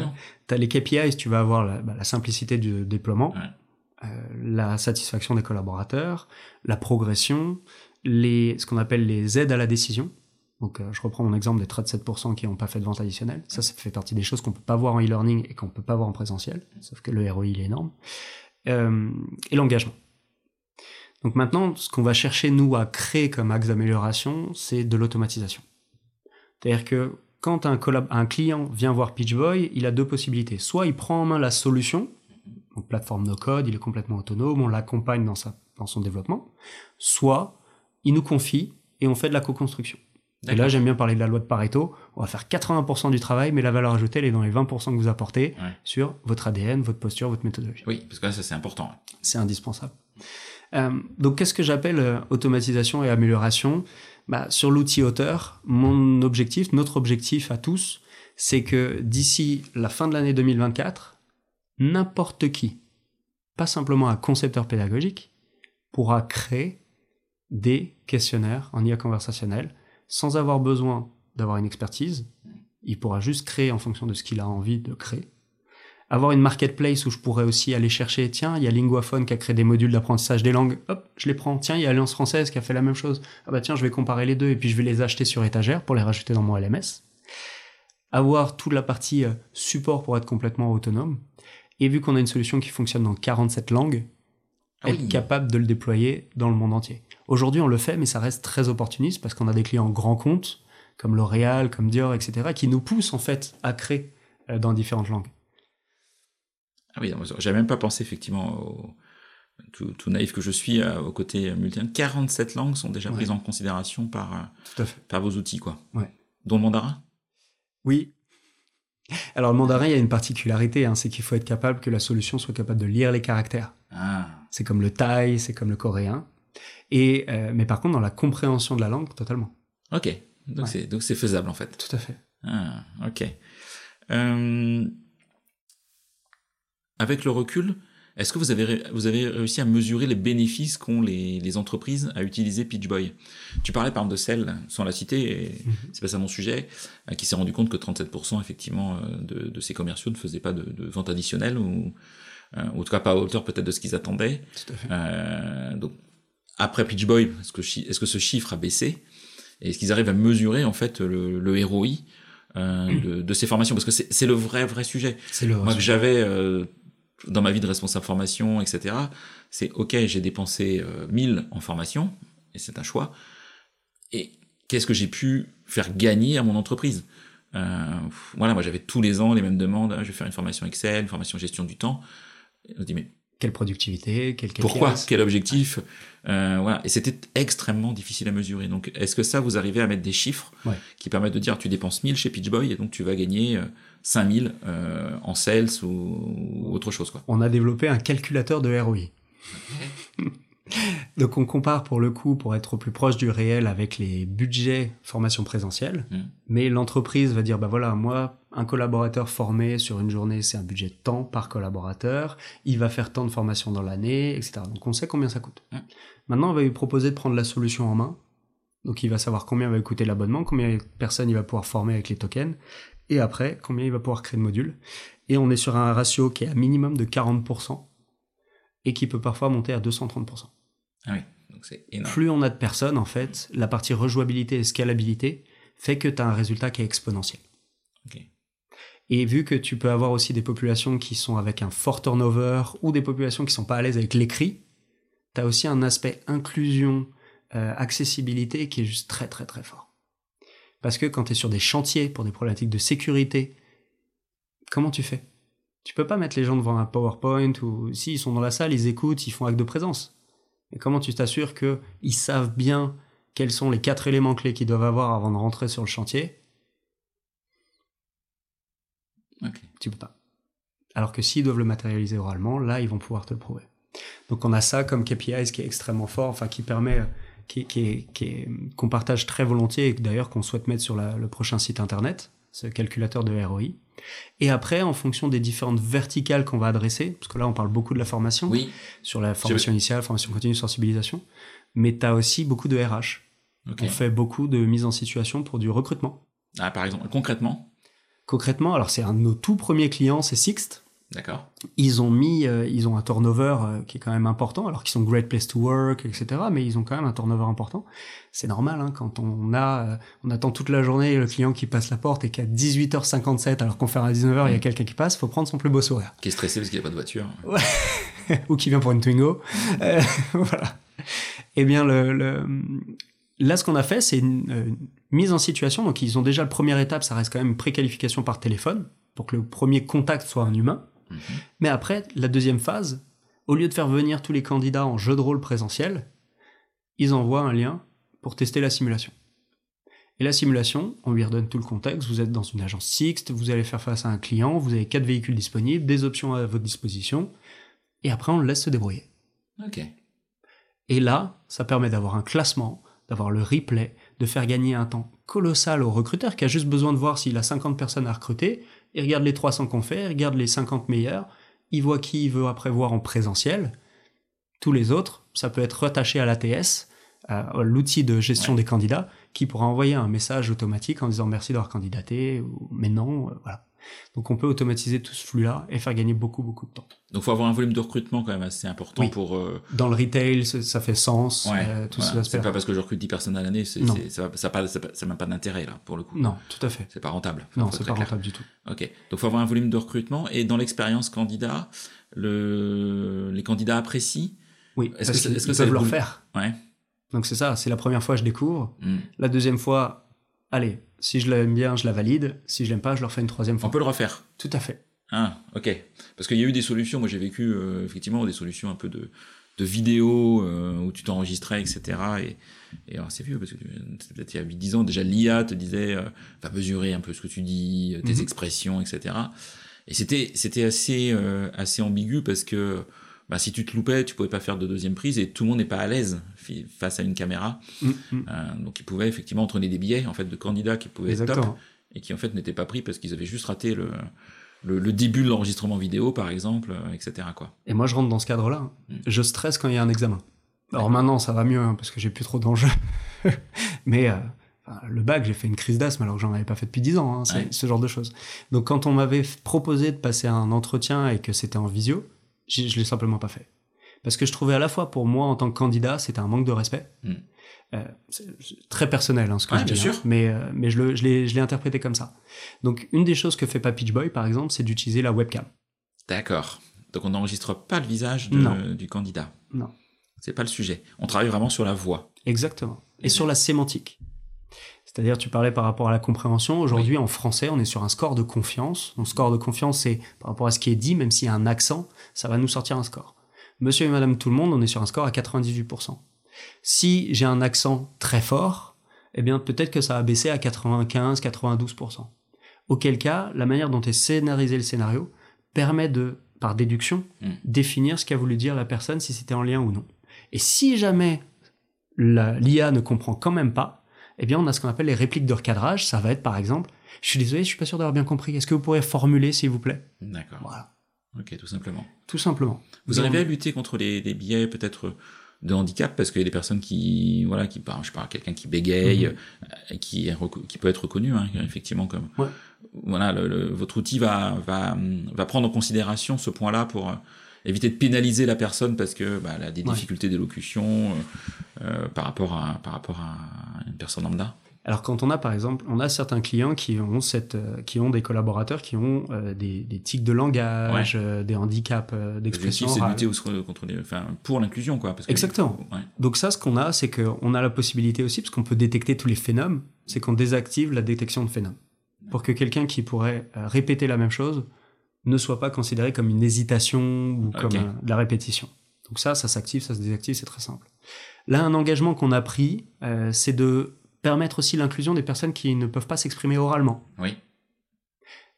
tu as les KPIs, tu vas avoir la, bah, la simplicité du déploiement, Ouais. euh, la satisfaction des collaborateurs, la progression, les, ce qu'on appelle les aides à la décision. Donc euh, je reprends mon exemple des 37% qui n'ont pas fait de vente additionnelle. Ça, ça fait partie des choses qu'on peut pas voir en e-learning et qu'on peut pas voir en présentiel, sauf que le ROI il est énorme. Euh, et l'engagement. Donc maintenant, ce qu'on va chercher nous à créer comme axe d'amélioration, c'est de l'automatisation. C'est-à-dire que quand un, client vient voir Pitchboy, il a deux possibilités. Soit il prend en main la solution, donc plateforme no code, il est complètement autonome, on l'accompagne dans, sa, dans son développement, soit il nous confie et on fait de la co-construction. Et là, j'aime bien parler de la loi de Pareto. On va faire 80% du travail, mais la valeur ajoutée, elle est dans les 20% que vous apportez Ouais. sur votre ADN, votre posture, votre méthodologie. Oui, parce que là, ça c'est important. C'est indispensable. Euh, donc, qu'est-ce que j'appelle euh, automatisation et amélioration? Bah, Sur l'outil auteur, mon objectif, notre objectif à tous, c'est que d'ici la fin de l'année 2024, n'importe qui, pas simplement un concepteur pédagogique, pourra créer des questionnaires en IA conversationnel sans avoir besoin d'avoir une expertise. Il pourra juste créer en fonction de ce qu'il a envie de créer. Avoir une marketplace où je pourrais aussi aller chercher, tiens, il y a Linguaphone qui a créé des modules d'apprentissage des langues, hop, je les prends. Tiens, il y a Alliance Française qui a fait la même chose. Ah bah tiens, je vais comparer les deux et puis je vais les acheter sur étagère pour les rajouter dans mon LMS. Avoir toute la partie euh, support pour être complètement autonome. Et vu qu'on a une solution qui fonctionne dans 47 langues, Ah être capable de le déployer dans le monde entier. Aujourd'hui, on le fait, mais ça reste très opportuniste parce qu'on a des clients grands comptes, comme L'Oréal, comme Dior, etc., qui nous poussent en fait à créer euh, dans différentes langues. Ah oui, j'avais même pas pensé effectivement au, tout, tout naïf que je suis euh, au côté multilingue. 47 langues sont déjà Ouais. prises en considération par, euh, par vos outils, quoi. Ouais. Dont le mandarin? Oui. Alors le mandarin, il y a une particularité, hein, c'est qu'il faut être capable que la solution soit capable de lire les caractères. Ah, C'est comme le thaï, c'est comme le coréen. Et euh, mais par contre, dans la compréhension de la langue, totalement. ok. Donc Ouais. c'est faisable en fait. Tout à fait. Ah, ok. Avec le recul, est-ce que vous avez, vous avez réussi à mesurer les bénéfices qu'ont les, les entreprises à utiliser PitchBoy Tu parlais par exemple de celle, sans la citer, et Mhm. c'est pas ça mon sujet, euh, qui s'est rendu compte que 37% effectivement euh, de, de ces commerciaux ne faisaient pas de, de vente additionnelle, ou, euh, ou en tout cas pas à hauteur peut-être de ce qu'ils attendaient. Tout à fait. Euh, donc, après PitchBoy, est-ce que, est-ce que ce chiffre a baissé? Et est-ce qu'ils arrivent à mesurer en fait le, le ROI euh, de, de ces formations? Parce que c'est le vrai vrai sujet. C'est le. Moi que j'avais dans ma vie de responsable formation, etc. C'est ok, j'ai dépensé euh, 1000 en formation et c'est un choix. Et qu'est-ce que j'ai pu faire gagner à mon entreprise? Euh, Voilà, moi j'avais tous les ans les mêmes demandes. Ah, je vais faire une formation Excel, une formation gestion du temps. On dit mais Quelle productivité, quel pourquoi. Quel objectif Euh, Voilà. Et c'était extrêmement difficile à mesurer. Donc, est-ce que ça, vous arrivez à mettre des chiffres Ouais. qui permettent de dire tu dépenses 1000 chez PitchBoy et donc tu vas gagner euh, 5000 euh, en sales ou, ou autre chose quoi? On a développé un calculateur de ROI. Donc on compare pour le coup pour être au plus proche du réel avec les budgets formation présentielle, Mm. mais l'entreprise va dire bah voilà moi un collaborateur formé sur une journée c'est un budget de temps par collaborateur, il va faire tant de formations dans l'année, etc. Donc on sait combien ça coûte. Mm. Maintenant on va lui proposer de prendre la solution en main, donc il va savoir combien va coûter l'abonnement, combien de personnes il va pouvoir former avec les tokens, et après combien il va pouvoir créer de modules. Et on est sur un ratio qui est à minimum de 40% et qui peut parfois monter à 230%. Ah oui, donc c'est énorme. Plus on a de personnes, en fait, la partie rejouabilité et scalabilité fait que tu as un résultat qui est exponentiel. Et vu que tu peux avoir aussi des populations qui sont avec un fort turnover ou des populations qui sont pas à l'aise avec l'écrit, tu as aussi un aspect inclusion, euh, accessibilité qui est juste très très très fort. Parce que quand tu es sur des chantiers pour des problématiques de sécurité, comment tu fais? Tu peux pas mettre les gens devant un PowerPoint ou si ils sont dans la salle, ils écoutent, ils font acte de présence. Mais comment tu t'assures qu'ils savent bien quels sont les quatre éléments clés qu'ils doivent avoir avant de rentrer sur le chantier? Ok. Tu peux pas. Alors que s'ils doivent le matérialiser oralement, là, ils vont pouvoir te le prouver. Donc on a ça comme KPIs qui est extrêmement fort, enfin qui permet, euh, qui, qui est- qui qu'on partage très volontiers et d'ailleurs qu'on souhaite mettre sur la- le prochain site internet, ce calculateur de ROI. Et après, en fonction des différentes verticales qu'on va adresser, parce que là on parle beaucoup de la formation, Oui. sur la formation initiale, formation continue, sensibilisation, mais tu as aussi beaucoup de RH. On fait beaucoup de mise en situation pour du recrutement. Ah, par exemple, concrètement? Concrètement, alors c'est un de nos tout premiers clients, c'est Sixt. D'accord. Ils ont mis, euh, ils ont un turnover euh, qui est quand même important, alors qu'ils sont great place to work, etc. Mais ils ont quand même un turnover important. C'est normal hein, quand on a, euh, on attend toute la journée le client qui passe la porte et qu'à 18h57, alors qu'on fait à 19h, il y a quelqu'un qui passe, faut prendre son plus beau sourire. Qui est stressé parce qu'il n'y a pas de voiture. ou qui vient pour une Twingo. Euh, voilà. Eh bien, le, le- là, ce qu'on a fait, c'est une, euh, une mise en situation. Donc, ils ont déjà la première étape, ça reste quand même une préqualification par téléphone, pour que le premier contact soit un humain. Mhm. Mais après, la deuxième phase, au lieu de faire venir tous les candidats en jeu de rôle présentiel, ils envoient un lien pour tester la simulation. Et la simulation, on lui redonne tout le contexte. Vous êtes dans une agence Sixt, vous allez faire face à un client, vous avez quatre véhicules disponibles, des options à votre disposition, et après on le laisse se débrouiller. Ok. Et là, ça permet d'avoir un classement, d'avoir le replay, de faire gagner un temps colossal au recruteur qui a juste besoin de voir s'il a 50 personnes à recruter, il regarde les 300 qu'on fait, il regarde les 50 meilleurs, il voit qui il veut après voir en présentiel. Tous les autres, ça peut être rattaché à l'ATS, à l'outil de gestion des candidats, qui pourra envoyer un message automatique en disant merci d'avoir candidaté ou mais non, euh, voilà. Donc on peut automatiser tout ce flux-là et faire gagner beaucoup beaucoup de temps. Donc faut avoir un volume de recrutement quand même assez important pour. Euh, Dans le retail, ça fait sens. Ouais, euh, tout voilà. C'est pas parce que je recrute 10 personnes à l'année, ça n'a même pas d'intérêt là pour le coup. Non, tout à fait. C'est pas rentable. non, c'est pas rentable du tout. Ok. Donc faut avoir un volume de recrutement et dans l'expérience candidat, le... les candidats apprécient. Oui. Est-ce que, ça leur faire Ouais. Donc c'est ça, c'est la première fois je découvre. Hmm. La deuxième fois, allez, si je l'aime bien, je la valide. Si je l'aime pas, je leur fais une troisième fois. On peut le refaire. Tout à fait. Ah, ok. Parce qu'il y a eu des solutions. Moi, j'ai vécu euh, effectivement des solutions un peu de, de vidéos euh, où tu t'enregistrais, etc. Et, et c'est vieux parce que peut-être il y a 8-10 ans déjà l'IA te disait euh, va mesurer un peu ce que tu dis, tes Mhm. expressions, etc. Et c'était c'était assez euh, assez ambigu parce que bah, si tu te loupais, tu pouvais pas faire de deuxième prise et tout le monde n'est pas à l'aise face à une caméra. Mm, mm. Euh, donc ils pouvaient effectivement entraîner des billets en fait de candidats qui pouvaient être top et qui en fait n'étaient pas pris parce qu'ils avaient juste raté le, le, le début de l'enregistrement vidéo par exemple, euh, etc. quoi. Et moi, je rentre dans ce cadre-là. Mm. Je stresse quand il y a un examen. Alors maintenant, ça va mieux hein, parce que j'ai plus trop d'enjeux. Mais euh, le bac, j'ai fait une crise d'asthme alors que j'en avais pas fait depuis 10 ans. hein, Ouais. ce genre de choses. Donc quand on m'avait proposé de passer un entretien et que c'était en visio, je l'ai simplement pas fait. Parce que je trouvais à la fois pour moi en tant que candidat, c'était un manque de respect. Mm. Euh, très personnel hein, ce que Ouais, je dis, sûr. hein, mais, euh, mais je le- je l'ai je l'ai interprété comme ça. Donc une des choses que fait pas Pitch Boy, par exemple, c'est d'utiliser la webcam. D'accord. Donc on n'enregistre pas le visage de- du candidat. Non. C'est pas le sujet. On travaille vraiment sur la voix. Exactement. Et sur la sémantique. C'est-à-dire, tu parlais par rapport à la compréhension. Aujourd'hui, en français, on est sur un score de confiance. Donc, score de confiance, c'est par rapport à ce qui est dit, même s'il y a un accent, ça va nous sortir un score. Monsieur et madame tout le monde, on est sur un score à 98%. Si j'ai un accent très fort, eh bien, peut-être que ça va baisser à 95, 92%. Auquel cas, la manière dont est scénarisé le scénario permet de, par déduction, Mm. définir ce qu'a voulu dire la personne, si c'était en lien ou non. Et si jamais l'IA ne comprend quand même pas, eh bien, on a ce qu'on appelle les répliques de recadrage. Ça va être, par exemple, je suis désolé, je suis pas sûr d'avoir bien compris. Est-ce que vous pourriez formuler, s'il vous plaît? D'accord. Voilà. Ok, tout simplement. Tout simplement. Vous arrivez à lutter contre les, les biais peut-être de handicap parce qu'il y a des personnes qui voilà qui parlent je pas quelqu'un qui bégaye Mhm. euh, qui est reco- qui peut être reconnu hein, effectivement comme Ouais. voilà le, le- votre outil va va va prendre en considération ce point-là pour euh, éviter de pénaliser la personne parce que bah, elle a des Ouais. difficultés d'élocution euh, euh, par rapport à par rapport à une personne lambda Alors, quand on a, par exemple, on a certains clients qui ont cette, euh, qui ont des collaborateurs qui ont euh, des, des tics de langage, euh, des handicaps euh, d'expression c'est de lutter au- contre les enfin pour l'inclusion quoi parce que- Exactement. ouais. Donc ça, ce qu'on a, c'est qu'on a la possibilité aussi, parce qu'on peut détecter tous les phénomènes, c'est qu'on désactive la détection de phénomènes. Pour que quelqu'un qui pourrait répéter la même chose ne soit pas considéré comme une hésitation ou comme euh, de la répétition. Donc ça, ça s'active, ça se désactive, c'est très simple. Là, un engagement qu'on a pris, euh, c'est de permettre aussi l'inclusion des personnes qui ne peuvent pas s'exprimer oralement. oui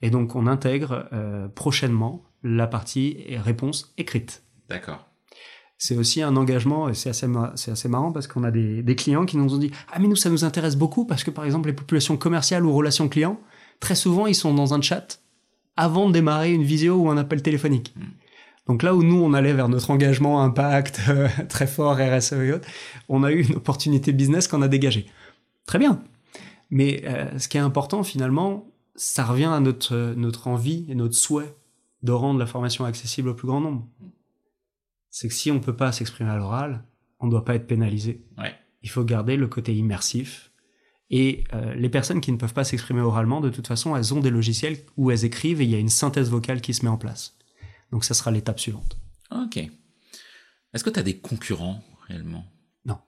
Et donc, on intègre euh, prochainement la partie réponse écrite. d'accord C'est aussi un engagement, et c'est assez, ma- c'est assez marrant parce qu'on a des, des clients qui nous ont dit Ah, mais nous, ça nous intéresse beaucoup parce que, par exemple, les populations commerciales ou relations clients, très souvent, ils sont dans un chat avant de démarrer une visio ou un appel téléphonique. Mm. Donc là où nous, on allait vers notre engagement impact euh, très fort, RSE et autres, on a eu une opportunité business qu'on a dégagée. Très bien. Mais euh, ce qui est important, finalement, ça revient à notre, notre envie et notre souhait de rendre la formation accessible au plus grand nombre. C'est que si on ne peut pas s'exprimer à l'oral, on ne doit pas être pénalisé. ouais Il faut garder le côté immersif. Et euh, les personnes qui ne peuvent pas s'exprimer oralement, de toute façon, elles ont des logiciels où elles écrivent et il y a une synthèse vocale qui se met en place. Donc ça sera l'étape suivante. ok est-ce que tu as des concurrents réellement? Non.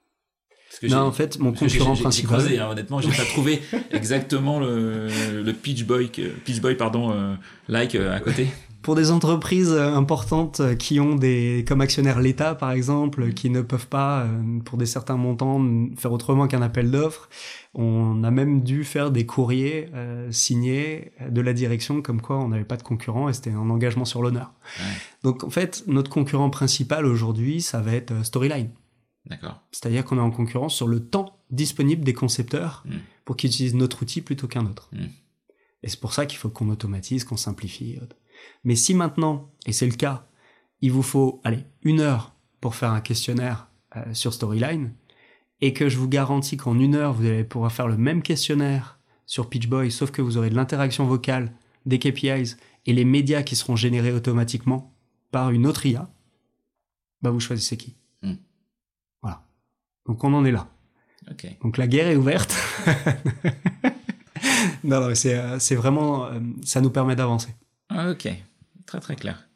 Parce que Non, en fait, mon concurrent j'ai- j'ai principal. creusé, hein, honnêtement, j'ai pas trouvé exactement le, le Pitch Boy, Pitch Boy pardon, euh, like euh, à côté. Pour des entreprises euh, importantes euh, qui ont des, comme actionnaire l'État, par exemple, qui ne peuvent pas, euh, pour des certains montants, faire autrement qu'un appel d'offres, on a même dû faire des courriers euh, signés de la direction comme quoi on n'avait pas de concurrent et c'était un engagement sur l'honneur. Ouais. Donc en fait, notre concurrent principal aujourd'hui, ça va être euh, Storyline. D'accord. C'est-à-dire qu'on est en concurrence sur le temps disponible des concepteurs Mm. pour qu'ils utilisent notre outil plutôt qu'un autre. Mm. Et c'est pour ça qu'il faut qu'on automatise, qu'on simplifie. et autres. Mais si maintenant, et c'est le cas, il vous faut, allez, une heure pour faire un questionnaire euh, sur Storyline, et que je vous garantis qu'en une heure, vous allez pouvoir faire le même questionnaire sur Pitchboy, sauf que vous aurez de l'interaction vocale, des KPIs et les médias qui seront générés automatiquement par une autre IA, bah vous choisissez qui Hmm. Voilà. Donc on en est là. Donc la guerre est ouverte. non, non, c'est, euh, c'est vraiment, euh, ça nous permet d'avancer. Ah, Ok, très très clair.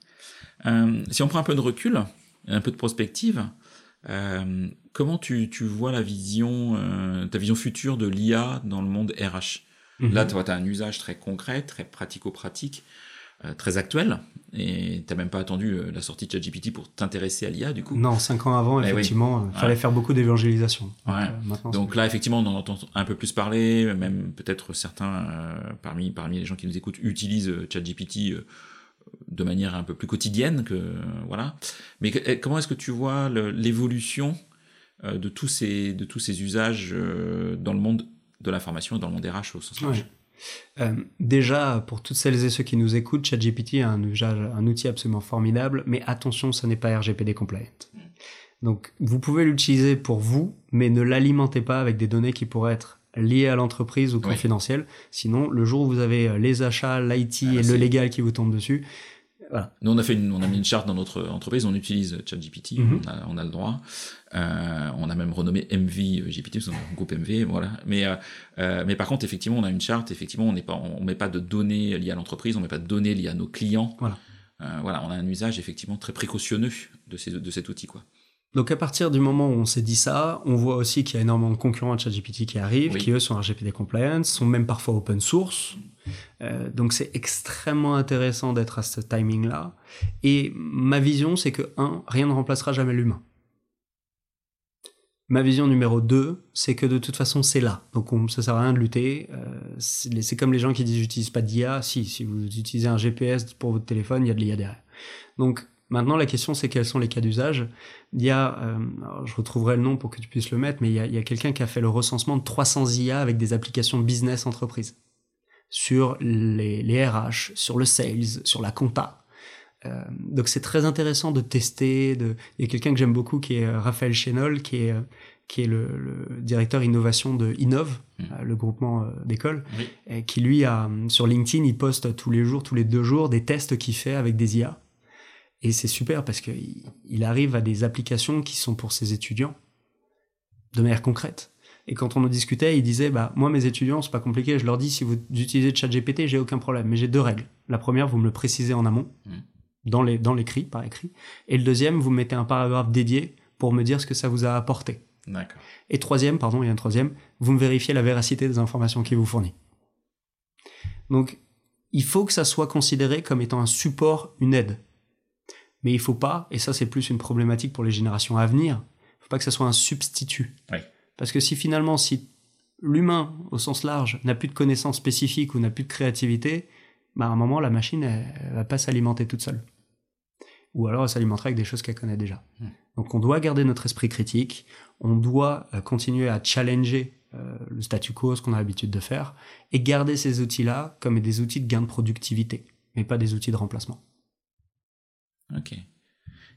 Euh, si on prend un peu de recul, un peu de prospective, euh, comment tu, tu vois la vision, euh, ta vision future de l'IA dans le monde RH Là, tu as un usage très concret, très pratico-pratique, très actuel, et t'as même pas attendu euh, la sortie de ChatGPT pour t'intéresser à l'IA, du coup. Non, cinq ans avant, oui. effectivement, il fallait Ouais. faire beaucoup d'évangélisation. Donc, Ouais. euh, maintenant, Donc là, effectivement, on en entend un peu plus parler, même peut-être certains euh, parmi parmi les gens qui nous écoutent utilisent euh, ChatGPT euh, de manière un peu plus quotidienne que euh, voilà. Mais que- eh, comment est-ce que tu vois l'évolution euh, de tous ces de tous ces usages euh, dans le monde de l'information et dans le monde RH au sens large? Ouais. Euh, déjà, pour toutes celles et ceux qui nous écoutent, ChatGPT est un, outil absolument formidable, mais attention, ce n'est pas RGPD compliant. Donc, vous pouvez l'utiliser pour vous, mais ne l'alimentez pas avec des données qui pourraient être liées à l'entreprise ou Oui. confidentielles. Sinon, le jour où vous avez euh, les achats, l'IT Ah, et le légal qui vous tombent dessus, voilà. Nous, on a fait une, on a mis une charte dans notre entreprise, on utilise ChatGPT, Mhm. on, a, on a le droit. Euh, on a même renommé MV GPT, parce qu'on a un groupe MV, voilà. Mais, euh, euh, mais par contre, effectivement, on a une charte, effectivement, on n'est pas, on met pas de données liées à l'entreprise, on met pas de données liées à nos clients. Voilà. Euh, voilà, on a un usage effectivement très précautionneux de, ces, de cet outil, quoi. Donc à partir du moment où on s'est dit ça, on voit aussi qu'il y a énormément de concurrents de ChatGPT qui arrivent, Oui. qui eux sont RGPD compliant, sont même parfois open source. Euh, donc c'est extrêmement intéressant d'être à ce timing-là. Et ma vision, c'est que un, rien ne remplacera jamais l'humain. Ma vision numéro 2, c'est que de toute façon, c'est là. Donc on, ça sert à rien de lutter. Euh, c'est comme les gens qui disent j'utilise pas d'IA. Si, si vous utilisez un GPS pour votre téléphone, il y a de l'IA derrière. Donc maintenant, la question, c'est quels sont les cas d'usage. Il euh, je retrouverai le nom pour que tu puisses le mettre, mais il y a, a quelqu'un qui a fait le recensement de 300 IA avec des applications business entreprise sur les, les RH, sur le sales, sur la compta. Euh, donc c'est très intéressant de tester. De... Il y a quelqu'un que j'aime beaucoup qui est euh, Raphaël Chénol, qui est, euh, qui est le, le directeur innovation de Innov, Mm. euh, le groupement d'écoles, Oui. qui lui a sur LinkedIn, il poste tous les jours, tous les deux jours, des tests qu'il fait avec des IA. Et c'est super parce qu'il il arrive à des applications qui sont pour ses étudiants de manière concrète. Et quand on en discutait, il disait bah moi mes étudiants c'est pas compliqué, je leur dis si vous utilisez ChatGPT, j'ai aucun problème, mais j'ai deux règles. La première, vous me le précisez en amont Mhm. dans les dans l'écrit par écrit, et le deuxième, vous mettez un paragraphe dédié pour me dire ce que ça vous a apporté. D'accord. Et troisième, pardon, il y a un troisième, vous me vérifiez la véracité des informations qu'il vous fournit. Donc, il faut que ça soit considéré comme étant un support, une aide. Mais il faut pas, et ça c'est plus une problématique pour les générations à venir, il faut pas que ça soit un substitut. Oui. Parce que si finalement, si l'humain, au sens large, n'a plus de connaissances spécifiques ou n'a plus de créativité, bah à un moment, la machine, elle, elle va pas s'alimenter toute seule. Ou alors, elle s'alimentera avec des choses qu'elle connaît déjà. Hmm. Donc, on doit garder notre esprit critique, on doit euh, continuer à challenger euh, le statu quo, ce qu'on a l'habitude de faire, et garder ces outils-là comme des outils de gain de productivité, mais pas des outils de remplacement. Ok.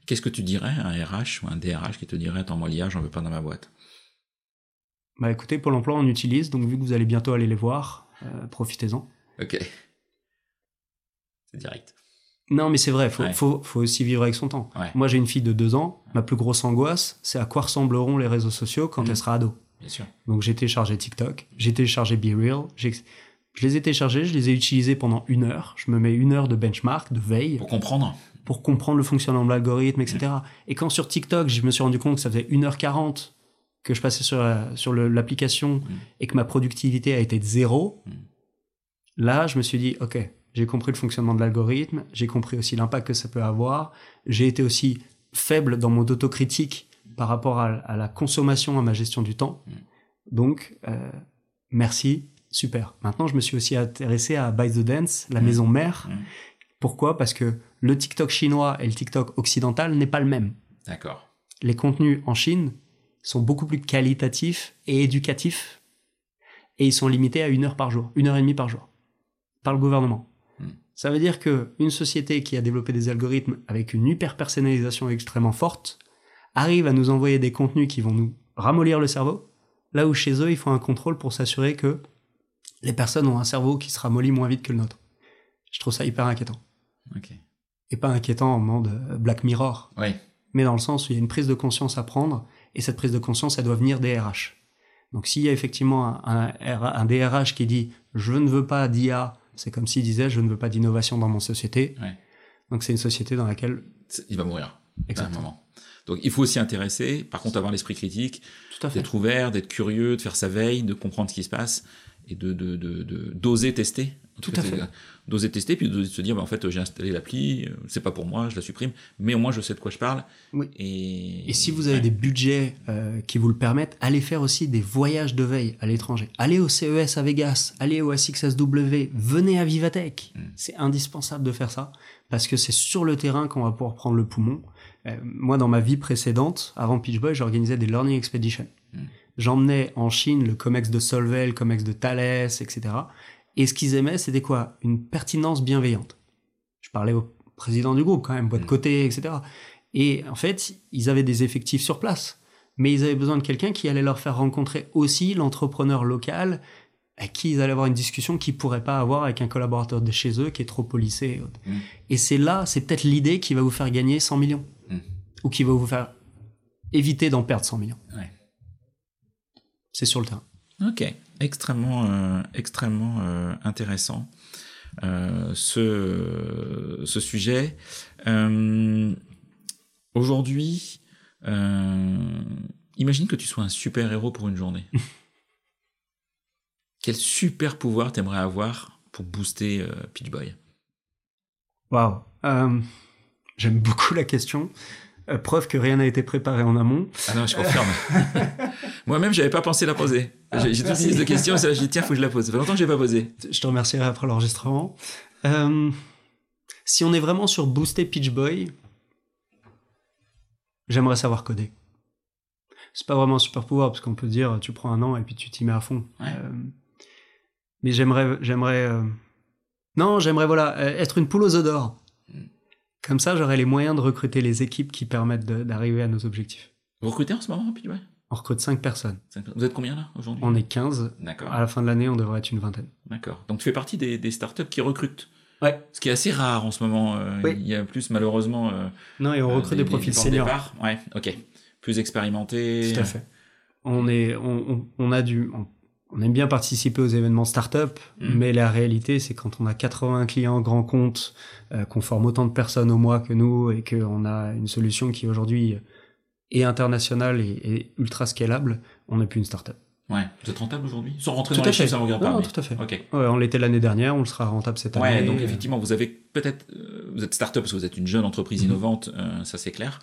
Qu'est-ce que tu dirais à un RH ou un DRH qui te dirait Attends, moi, l'IA, j'en veux pas dans ma boîte? Bah écoutez, Pôle emploi, on utilise, donc vu que vous allez bientôt aller les voir, euh, profitez-en. Ok. C'est direct. Non, mais c'est vrai, faut, Ouais. faut, faut aussi vivre avec son temps. Ouais. Moi, j'ai une fille de deux ans. Ma plus grosse angoisse, c'est à quoi ressembleront les réseaux sociaux quand Mhm. elle sera ado. Bien sûr. Donc, j'ai téléchargé TikTok, j'ai téléchargé BeReal. j'ai- Je les ai téléchargés, je les ai utilisés pendant une heure. Je me mets une heure de benchmark, de veille, Pour comprendre. pour comprendre le fonctionnement de l'algorithme, etc. Et quand sur TikTok, je me suis rendu compte que ça faisait 1h40 que je passais sur, la- sur l'application Mhm. et que ma productivité a été de zéro, Mhm. là, je me suis dit, OK, j'ai compris le fonctionnement de l'algorithme, j'ai compris aussi l'impact que ça peut avoir, j'ai été aussi faible dans mon autocritique par rapport à, à la consommation, à ma gestion du temps. Mhm. Donc, euh, merci, super. Maintenant, je me suis aussi intéressé à By the Dance, la maison mère. Pourquoi? Parce que le TikTok chinois et le TikTok occidental n'est pas le même. D'accord. Les contenus en Chine sont beaucoup plus qualitatifs et éducatifs et ils sont limités à une heure par jour, une heure et demie par jour, par le gouvernement. Hmm. Ça veut dire que une société qui a développé des algorithmes avec une hyper personnalisation extrêmement forte arrive à nous envoyer des contenus qui vont nous ramollir le cerveau, là où chez eux, il faut un contrôle pour s'assurer que les personnes ont un cerveau qui se ramollit moins vite que le nôtre. Je trouve ça hyper inquiétant. Et pas inquiétant en mode euh, Black Mirror. Mais dans le sens où il y a une prise de conscience à prendre, et cette prise de conscience, elle doit venir des RH. Donc s'il y a effectivement un, un, DRH qui dit je ne veux pas d'IA, c'est comme s'il disait je ne veux pas d'innovation dans mon société. Donc c'est une société dans laquelle il va mourir. Exactement. Donc il faut aussi intéresser, par contre avoir l'esprit critique, d'être ouvert, d'être curieux, de faire sa veille, de comprendre ce qui se passe et de d'oser de, de, tester. Tout à fait. D'oser tester, puis de se dire, bah, en fait, j'ai installé l'appli, euh, c'est pas pour moi, je la supprime, mais au moins je sais de quoi je parle. Oui. Et, et si vous avez des budgets euh, qui vous le permettent, allez faire aussi des voyages de veille à l'étranger. Allez au CES à Vegas, allez au SXSW, venez à Vivatech. Hmm. C'est indispensable de faire ça, parce que c'est sur le terrain qu'on va pouvoir prendre le poumon. Euh, moi, dans ma vie précédente, avant Pitch Boy, j'organisais des Learning Expeditions. Hmm. J'emmenais en Chine le COMEX de Solvay, le COMEX de Thales, etc. Et ce qu'ils aimaient, c'était quoi? Une pertinence bienveillante. Je parlais au président du groupe quand même, boîte de mm. côté, etc. Et en fait, ils avaient des effectifs sur place. Mais ils avaient besoin de quelqu'un qui allait leur faire rencontrer aussi l'entrepreneur local à qui ils allaient avoir une discussion qu'ils pourraient pas avoir avec un collaborateur de chez eux qui est trop policé. Mm. Et c'est là, c'est peut-être l'idée qui va vous faire gagner 100 millions. Mm. Ou qui va vous faire éviter d'en perdre 100 millions. C'est sur le terrain. Ok, extrêmement, euh, extrêmement euh, intéressant euh, ce, ce sujet. Aujourd'hui, imagine que tu sois un super héros pour une journée. Quel super pouvoir t'aimerais avoir pour booster Pitch Boy? Waouh, j'aime beaucoup la question. Euh, preuve que rien n'a été préparé en amont. Ah non, je confirme. Moi-même, j'avais pas pensé la poser. Ah, j'ai toute une liste de questions et j'ai dit tiens, faut que je la pose. Ça fait longtemps que j'ai pas posé. Je te remercierai après l'enregistrement. Euh, si on est vraiment sur booster Pitch Boy, j'aimerais savoir coder. C'est pas vraiment un super pouvoir parce qu'on peut dire tu prends un an et puis tu t'y mets à fond. Euh, mais j'aimerais, j'aimerais, non, j'aimerais voilà être une poule aux œufs d'or. Comme ça, j'aurai les moyens de recruter les équipes qui permettent d'arriver à nos objectifs. Vous recrutez en ce moment, puis On recrute 5 personnes. Vous êtes combien là aujourd'hui? On est 15. D'accord. À la fin de l'année, on devrait être une vingtaine. D'accord. Donc tu fais partie des, startups qui recrutent? Ouais. Ce qui est assez rare en ce moment. Euh, oui. Il y a plus malheureusement. Euh, non, et on recrute des, profils seniors. Ouais, ok. Plus expérimentés. Tout à fait. On est, on, on a du, on aime bien participer aux événements startup, mm. mais la réalité, c'est quand on a 80 clients grands comptes, euh, qu'on forme autant de personnes au mois que nous, et qu'on a une solution qui aujourd'hui est internationale et, ultra scalable, on n'est plus une startup. Ouais, vous êtes rentable aujourd'hui? Sans rentrer dans les chiffres, ça ne regarde pas. Non, tout à fait. on l'était l'année dernière, on le sera rentable cette année. Ouais, donc effectivement, vous avez peut-être, euh, vous êtes startup parce que vous êtes une jeune entreprise mm-hmm. innovante, euh, ça c'est clair,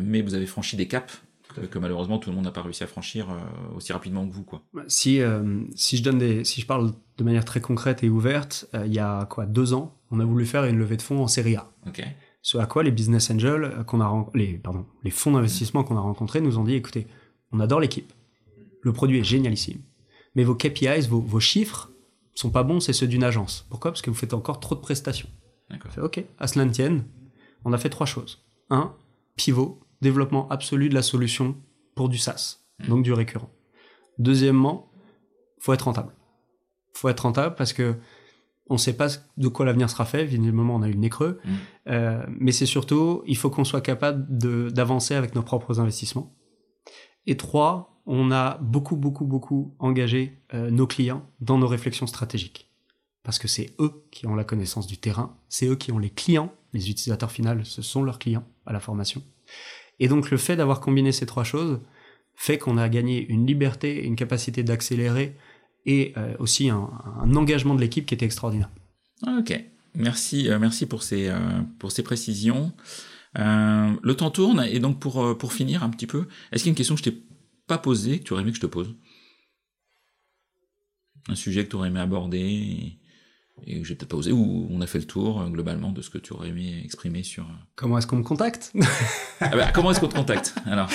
mais vous avez franchi des caps que malheureusement tout le monde n'a pas réussi à franchir euh, aussi rapidement que vous quoi. Si euh, si je donne des si je parle de manière très concrète et ouverte, euh, il y a quoi? Deux ans, on a voulu faire une levée de fonds en série A. Ok. Ce à quoi les business angels qu'on a les pardon les fonds d'investissement qu'on a rencontrés nous ont dit écoutez, on adore l'équipe, le produit est génialissime, mais vos KPIs, vos, vos chiffres sont pas bons, c'est ceux d'une agence. Pourquoi? Parce que vous faites encore trop de prestations. D'accord. Ok, à cela ne tienne, on a fait trois choses. Un, pivot, développement absolu de la solution pour du SaaS, hmm. donc du récurrent. Deuxièmement, faut être rentable. Faut être rentable parce que on ne sait pas de quoi l'avenir sera fait. Évidemment, on a eu le nez creux, hmm. euh, mais c'est surtout, il faut qu'on soit capable d'avancer avec nos propres investissements. Et trois, on a beaucoup, beaucoup, beaucoup engagé euh, nos clients dans nos réflexions stratégiques. Parce que c'est eux qui ont la connaissance du terrain, c'est eux qui ont les clients, les utilisateurs finaux, ce sont leurs clients à la formation. Et donc le fait d'avoir combiné ces trois choses fait qu'on a gagné une liberté, une capacité d'accélérer et euh, aussi un, engagement de l'équipe qui était extraordinaire. Ok, merci, euh, merci pour ces, euh, précisions. le temps tourne et donc pour, finir un petit peu, est-ce qu'il y a une question que je t'ai pas posée que tu aurais aimé que je te pose? Un sujet que tu aurais aimé aborder et j'ai peut-être pas osé, ou on a fait le tour euh, globalement de ce que tu aurais aimé exprimer sur. Euh, comment est-ce qu'on me contacte? Ah bah, Comment est-ce qu'on te contacte alors?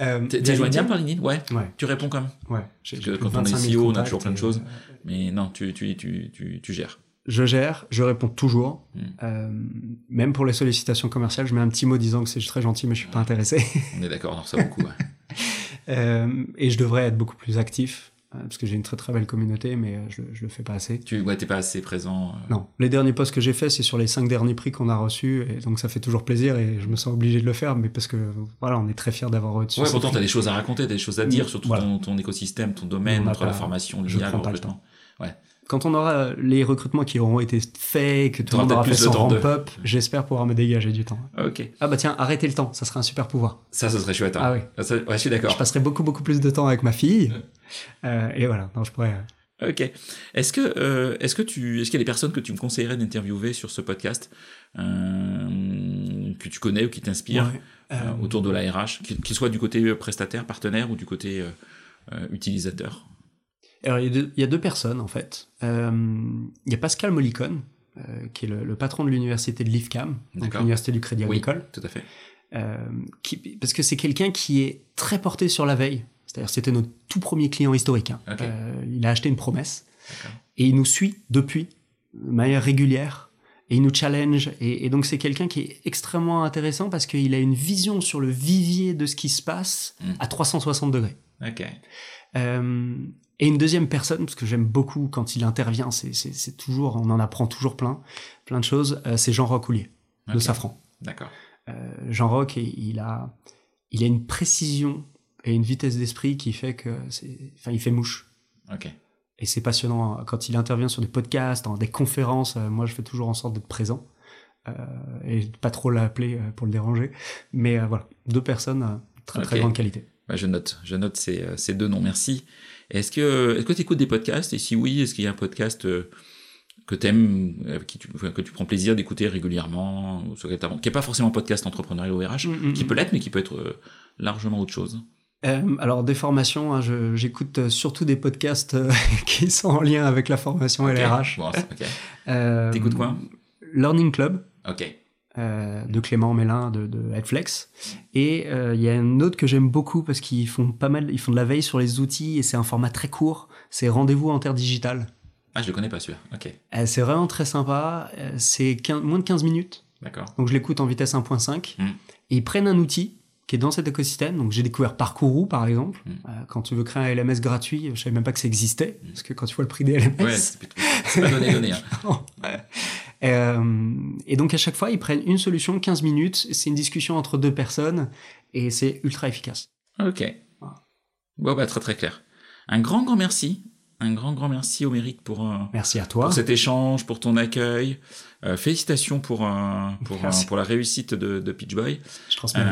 Euh, T'es joignable par LinkedIn? Ouais. ouais. Tu réponds comme? Ouais. Parce que quand on est CEO, on a toujours plein de choses, mais non, tu, tu, tu, tu, tu gères. je gère, je réponds toujours. Mm. Euh, même pour les sollicitations commerciales, je mets un petit mot disant que c'est très gentil, mais je suis pas intéressé. On est d'accord, on en beaucoup. ouais. Euh, et je devrais être beaucoup plus actif, euh, parce que j'ai une très très belle communauté, mais euh, je, je le fais pas assez. Tu ouais, t'es pas assez présent. euh, Non, les derniers posts que j'ai faits, c'est sur les cinq derniers prix qu'on a reçus, et donc ça fait toujours plaisir, et je me sens obligé de le faire, mais parce que voilà, on est très fiers d'avoir reçu. Ouais, pourtant, t'as des choses à raconter, t'as des choses à dire sur tout Voilà. ton, ton écosystème, ton domaine, entre la formation, je l'IA, le prends pas le recrutement. Quand on aura les recrutements qui auront été faits, que tout le monde aura fait son ramp-up, j'espère pouvoir me dégager du temps. Ok. Ah bah tiens, arrêtez le temps, ça serait un super pouvoir. Ça, ce serait chouette. hein. Ah oui. Ça- ouais, je suis Je d'accord. passerai beaucoup beaucoup plus de temps avec ma fille. Euh, et voilà, non, je pourrais. euh, Ok. Est-ce que, euh, est-ce que tu, est-ce qu'il y a des personnes que tu me conseillerais d'interviewer sur ce podcast, euh, que tu connais ou qui t'inspirent ouais. autour de la RH, qu'il qu'il soit du côté prestataire, partenaire ou du côté utilisateur? Alors, il y, a deux, il y a deux personnes, en fait. Euh, il y a Pascal Molicone, euh, qui est le, le patron de l'université de l'IFCAM, donc l'université du Crédit Oui. Agricole. Tout à fait. Euh, qui, parce que c'est quelqu'un qui est très porté sur la veille. C'est-à-dire, c'était notre tout premier client historique. hein. Il a acheté une promesse. Et il nous suit depuis, de manière régulière. Et il nous challenge. Et, et donc, c'est quelqu'un qui est extrêmement intéressant parce qu'il a une vision sur le vivier de ce qui se passe Mm. à 360 degrés. Ok. Euh, et une deuxième personne, parce que j'aime beaucoup quand il intervient, c'est, toujours, on en apprend toujours plein, plein de choses, euh, c'est Jean Rocoulier, de Ok. Safran. D'accord. Euh, Jean Roch, il a, il a une précision et une vitesse d'esprit qui fait que enfin, il fait mouche. Ok. Et c'est passionnant hein. quand il intervient sur des podcasts, dans des conférences. euh, moi, je fais toujours en sorte d'être présent et de pas trop l'appeler pour le déranger. Mais voilà, deux personnes très très grande qualité. Bah, je note, je note ces, ces deux noms. Merci. Est-ce que, est-ce que tu écoutes des podcasts? Et si oui, est-ce qu'il y a un podcast euh, que t'aimes, euh, qui tu, que tu prends plaisir d'écouter régulièrement, ou qui n'est pas forcément un podcast entrepreneurial ou RH, Mm, qui peut l'être, mais qui peut être euh, largement autre chose. Euh, alors des formations, hein, j'écoute surtout des podcasts euh, qui sont en lien avec la formation et Ok. les RH. Bon, c'est- ok. Euh, T'écoutes quoi? Learning Club Ok. Euh, de Clément Mélin de, de Headflex. Et euh, il y a un autre que j'aime beaucoup parce qu'ils font pas mal, ils font de la veille sur les outils et c'est un format très court. C'est Rendez-vous en Terre Digitale. Ah, je le connais pas celui-là. Ok. Euh, c'est vraiment très sympa. C'est 15 moins de 15 minutes. D'accord. Donc je l'écoute en vitesse 1.5. Mm. Et ils prennent un outil qui est dans cet écosystème. Donc j'ai découvert Parcourou par exemple. Mm. Euh, quand tu veux créer un LMS gratuit, je savais même pas que ça existait. Parce que quand tu vois le prix des LMS. Ouais, c'est pas donné, donné. hein. Ouais. Euh, et donc à chaque fois, ils prennent une solution, 15 minutes. C'est une discussion entre deux personnes et c'est ultra efficace. Ok. Bon, bah, très très clair. Un grand, grand merci. Un grand, grand merci au mérite pour, euh, Merci à toi. pour cet échange, pour ton accueil. Euh, félicitations pour, euh, pour, pour la réussite de, de Pitch Boy. Je transmets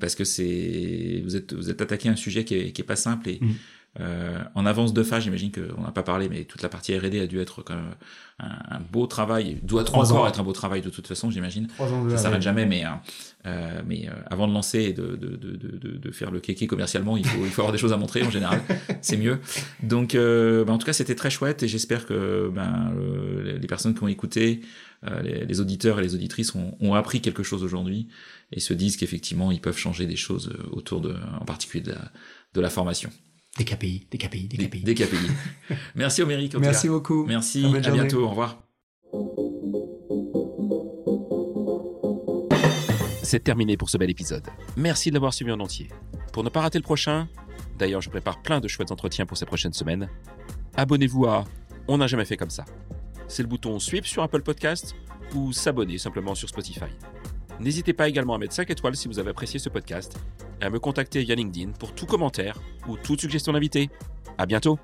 parce que c'est vous êtes vous êtes attaqué à un sujet qui est, qui est pas simple et Mm. Euh, en avance de phase j'imagine qu'on n'a pas parlé mais toute la partie R&D a dû être quand même un, un beau travail. Doit Trois encore ans. être un beau travail de toute façon j'imagine. Ça s'arrête jamais mais euh, euh, mais euh, avant de lancer et de, de, de, de, faire le kéké commercialement il faut il faut avoir des choses à montrer en général. C'est mieux. Donc euh, bah, en tout cas c'était très chouette et j'espère que ben euh, les personnes qui ont écouté euh, les, les auditeurs et les auditrices ont, ont appris quelque chose aujourd'hui et se disent qu'effectivement ils peuvent changer des choses autour de en particulier de la, de la formation Des KPI, des KPI, des des, KPI. des KPI merci Oméric Merci cas. beaucoup. merci à journée. bientôt au revoir C'est terminé pour ce bel épisode. Merci de l'avoir suivi en entier. Pour ne pas rater le prochain, d'ailleurs je prépare plein de chouettes entretiens pour ces prochaines semaines, abonnez-vous à On n'a jamais fait comme ça. C'est le bouton Sweep sur Apple Podcast ou s'abonner simplement sur Spotify. N'hésitez pas également à mettre 5 étoiles si vous avez apprécié ce podcast et à me contacter via LinkedIn pour tout commentaire ou toute suggestion d'invité. À bientôt!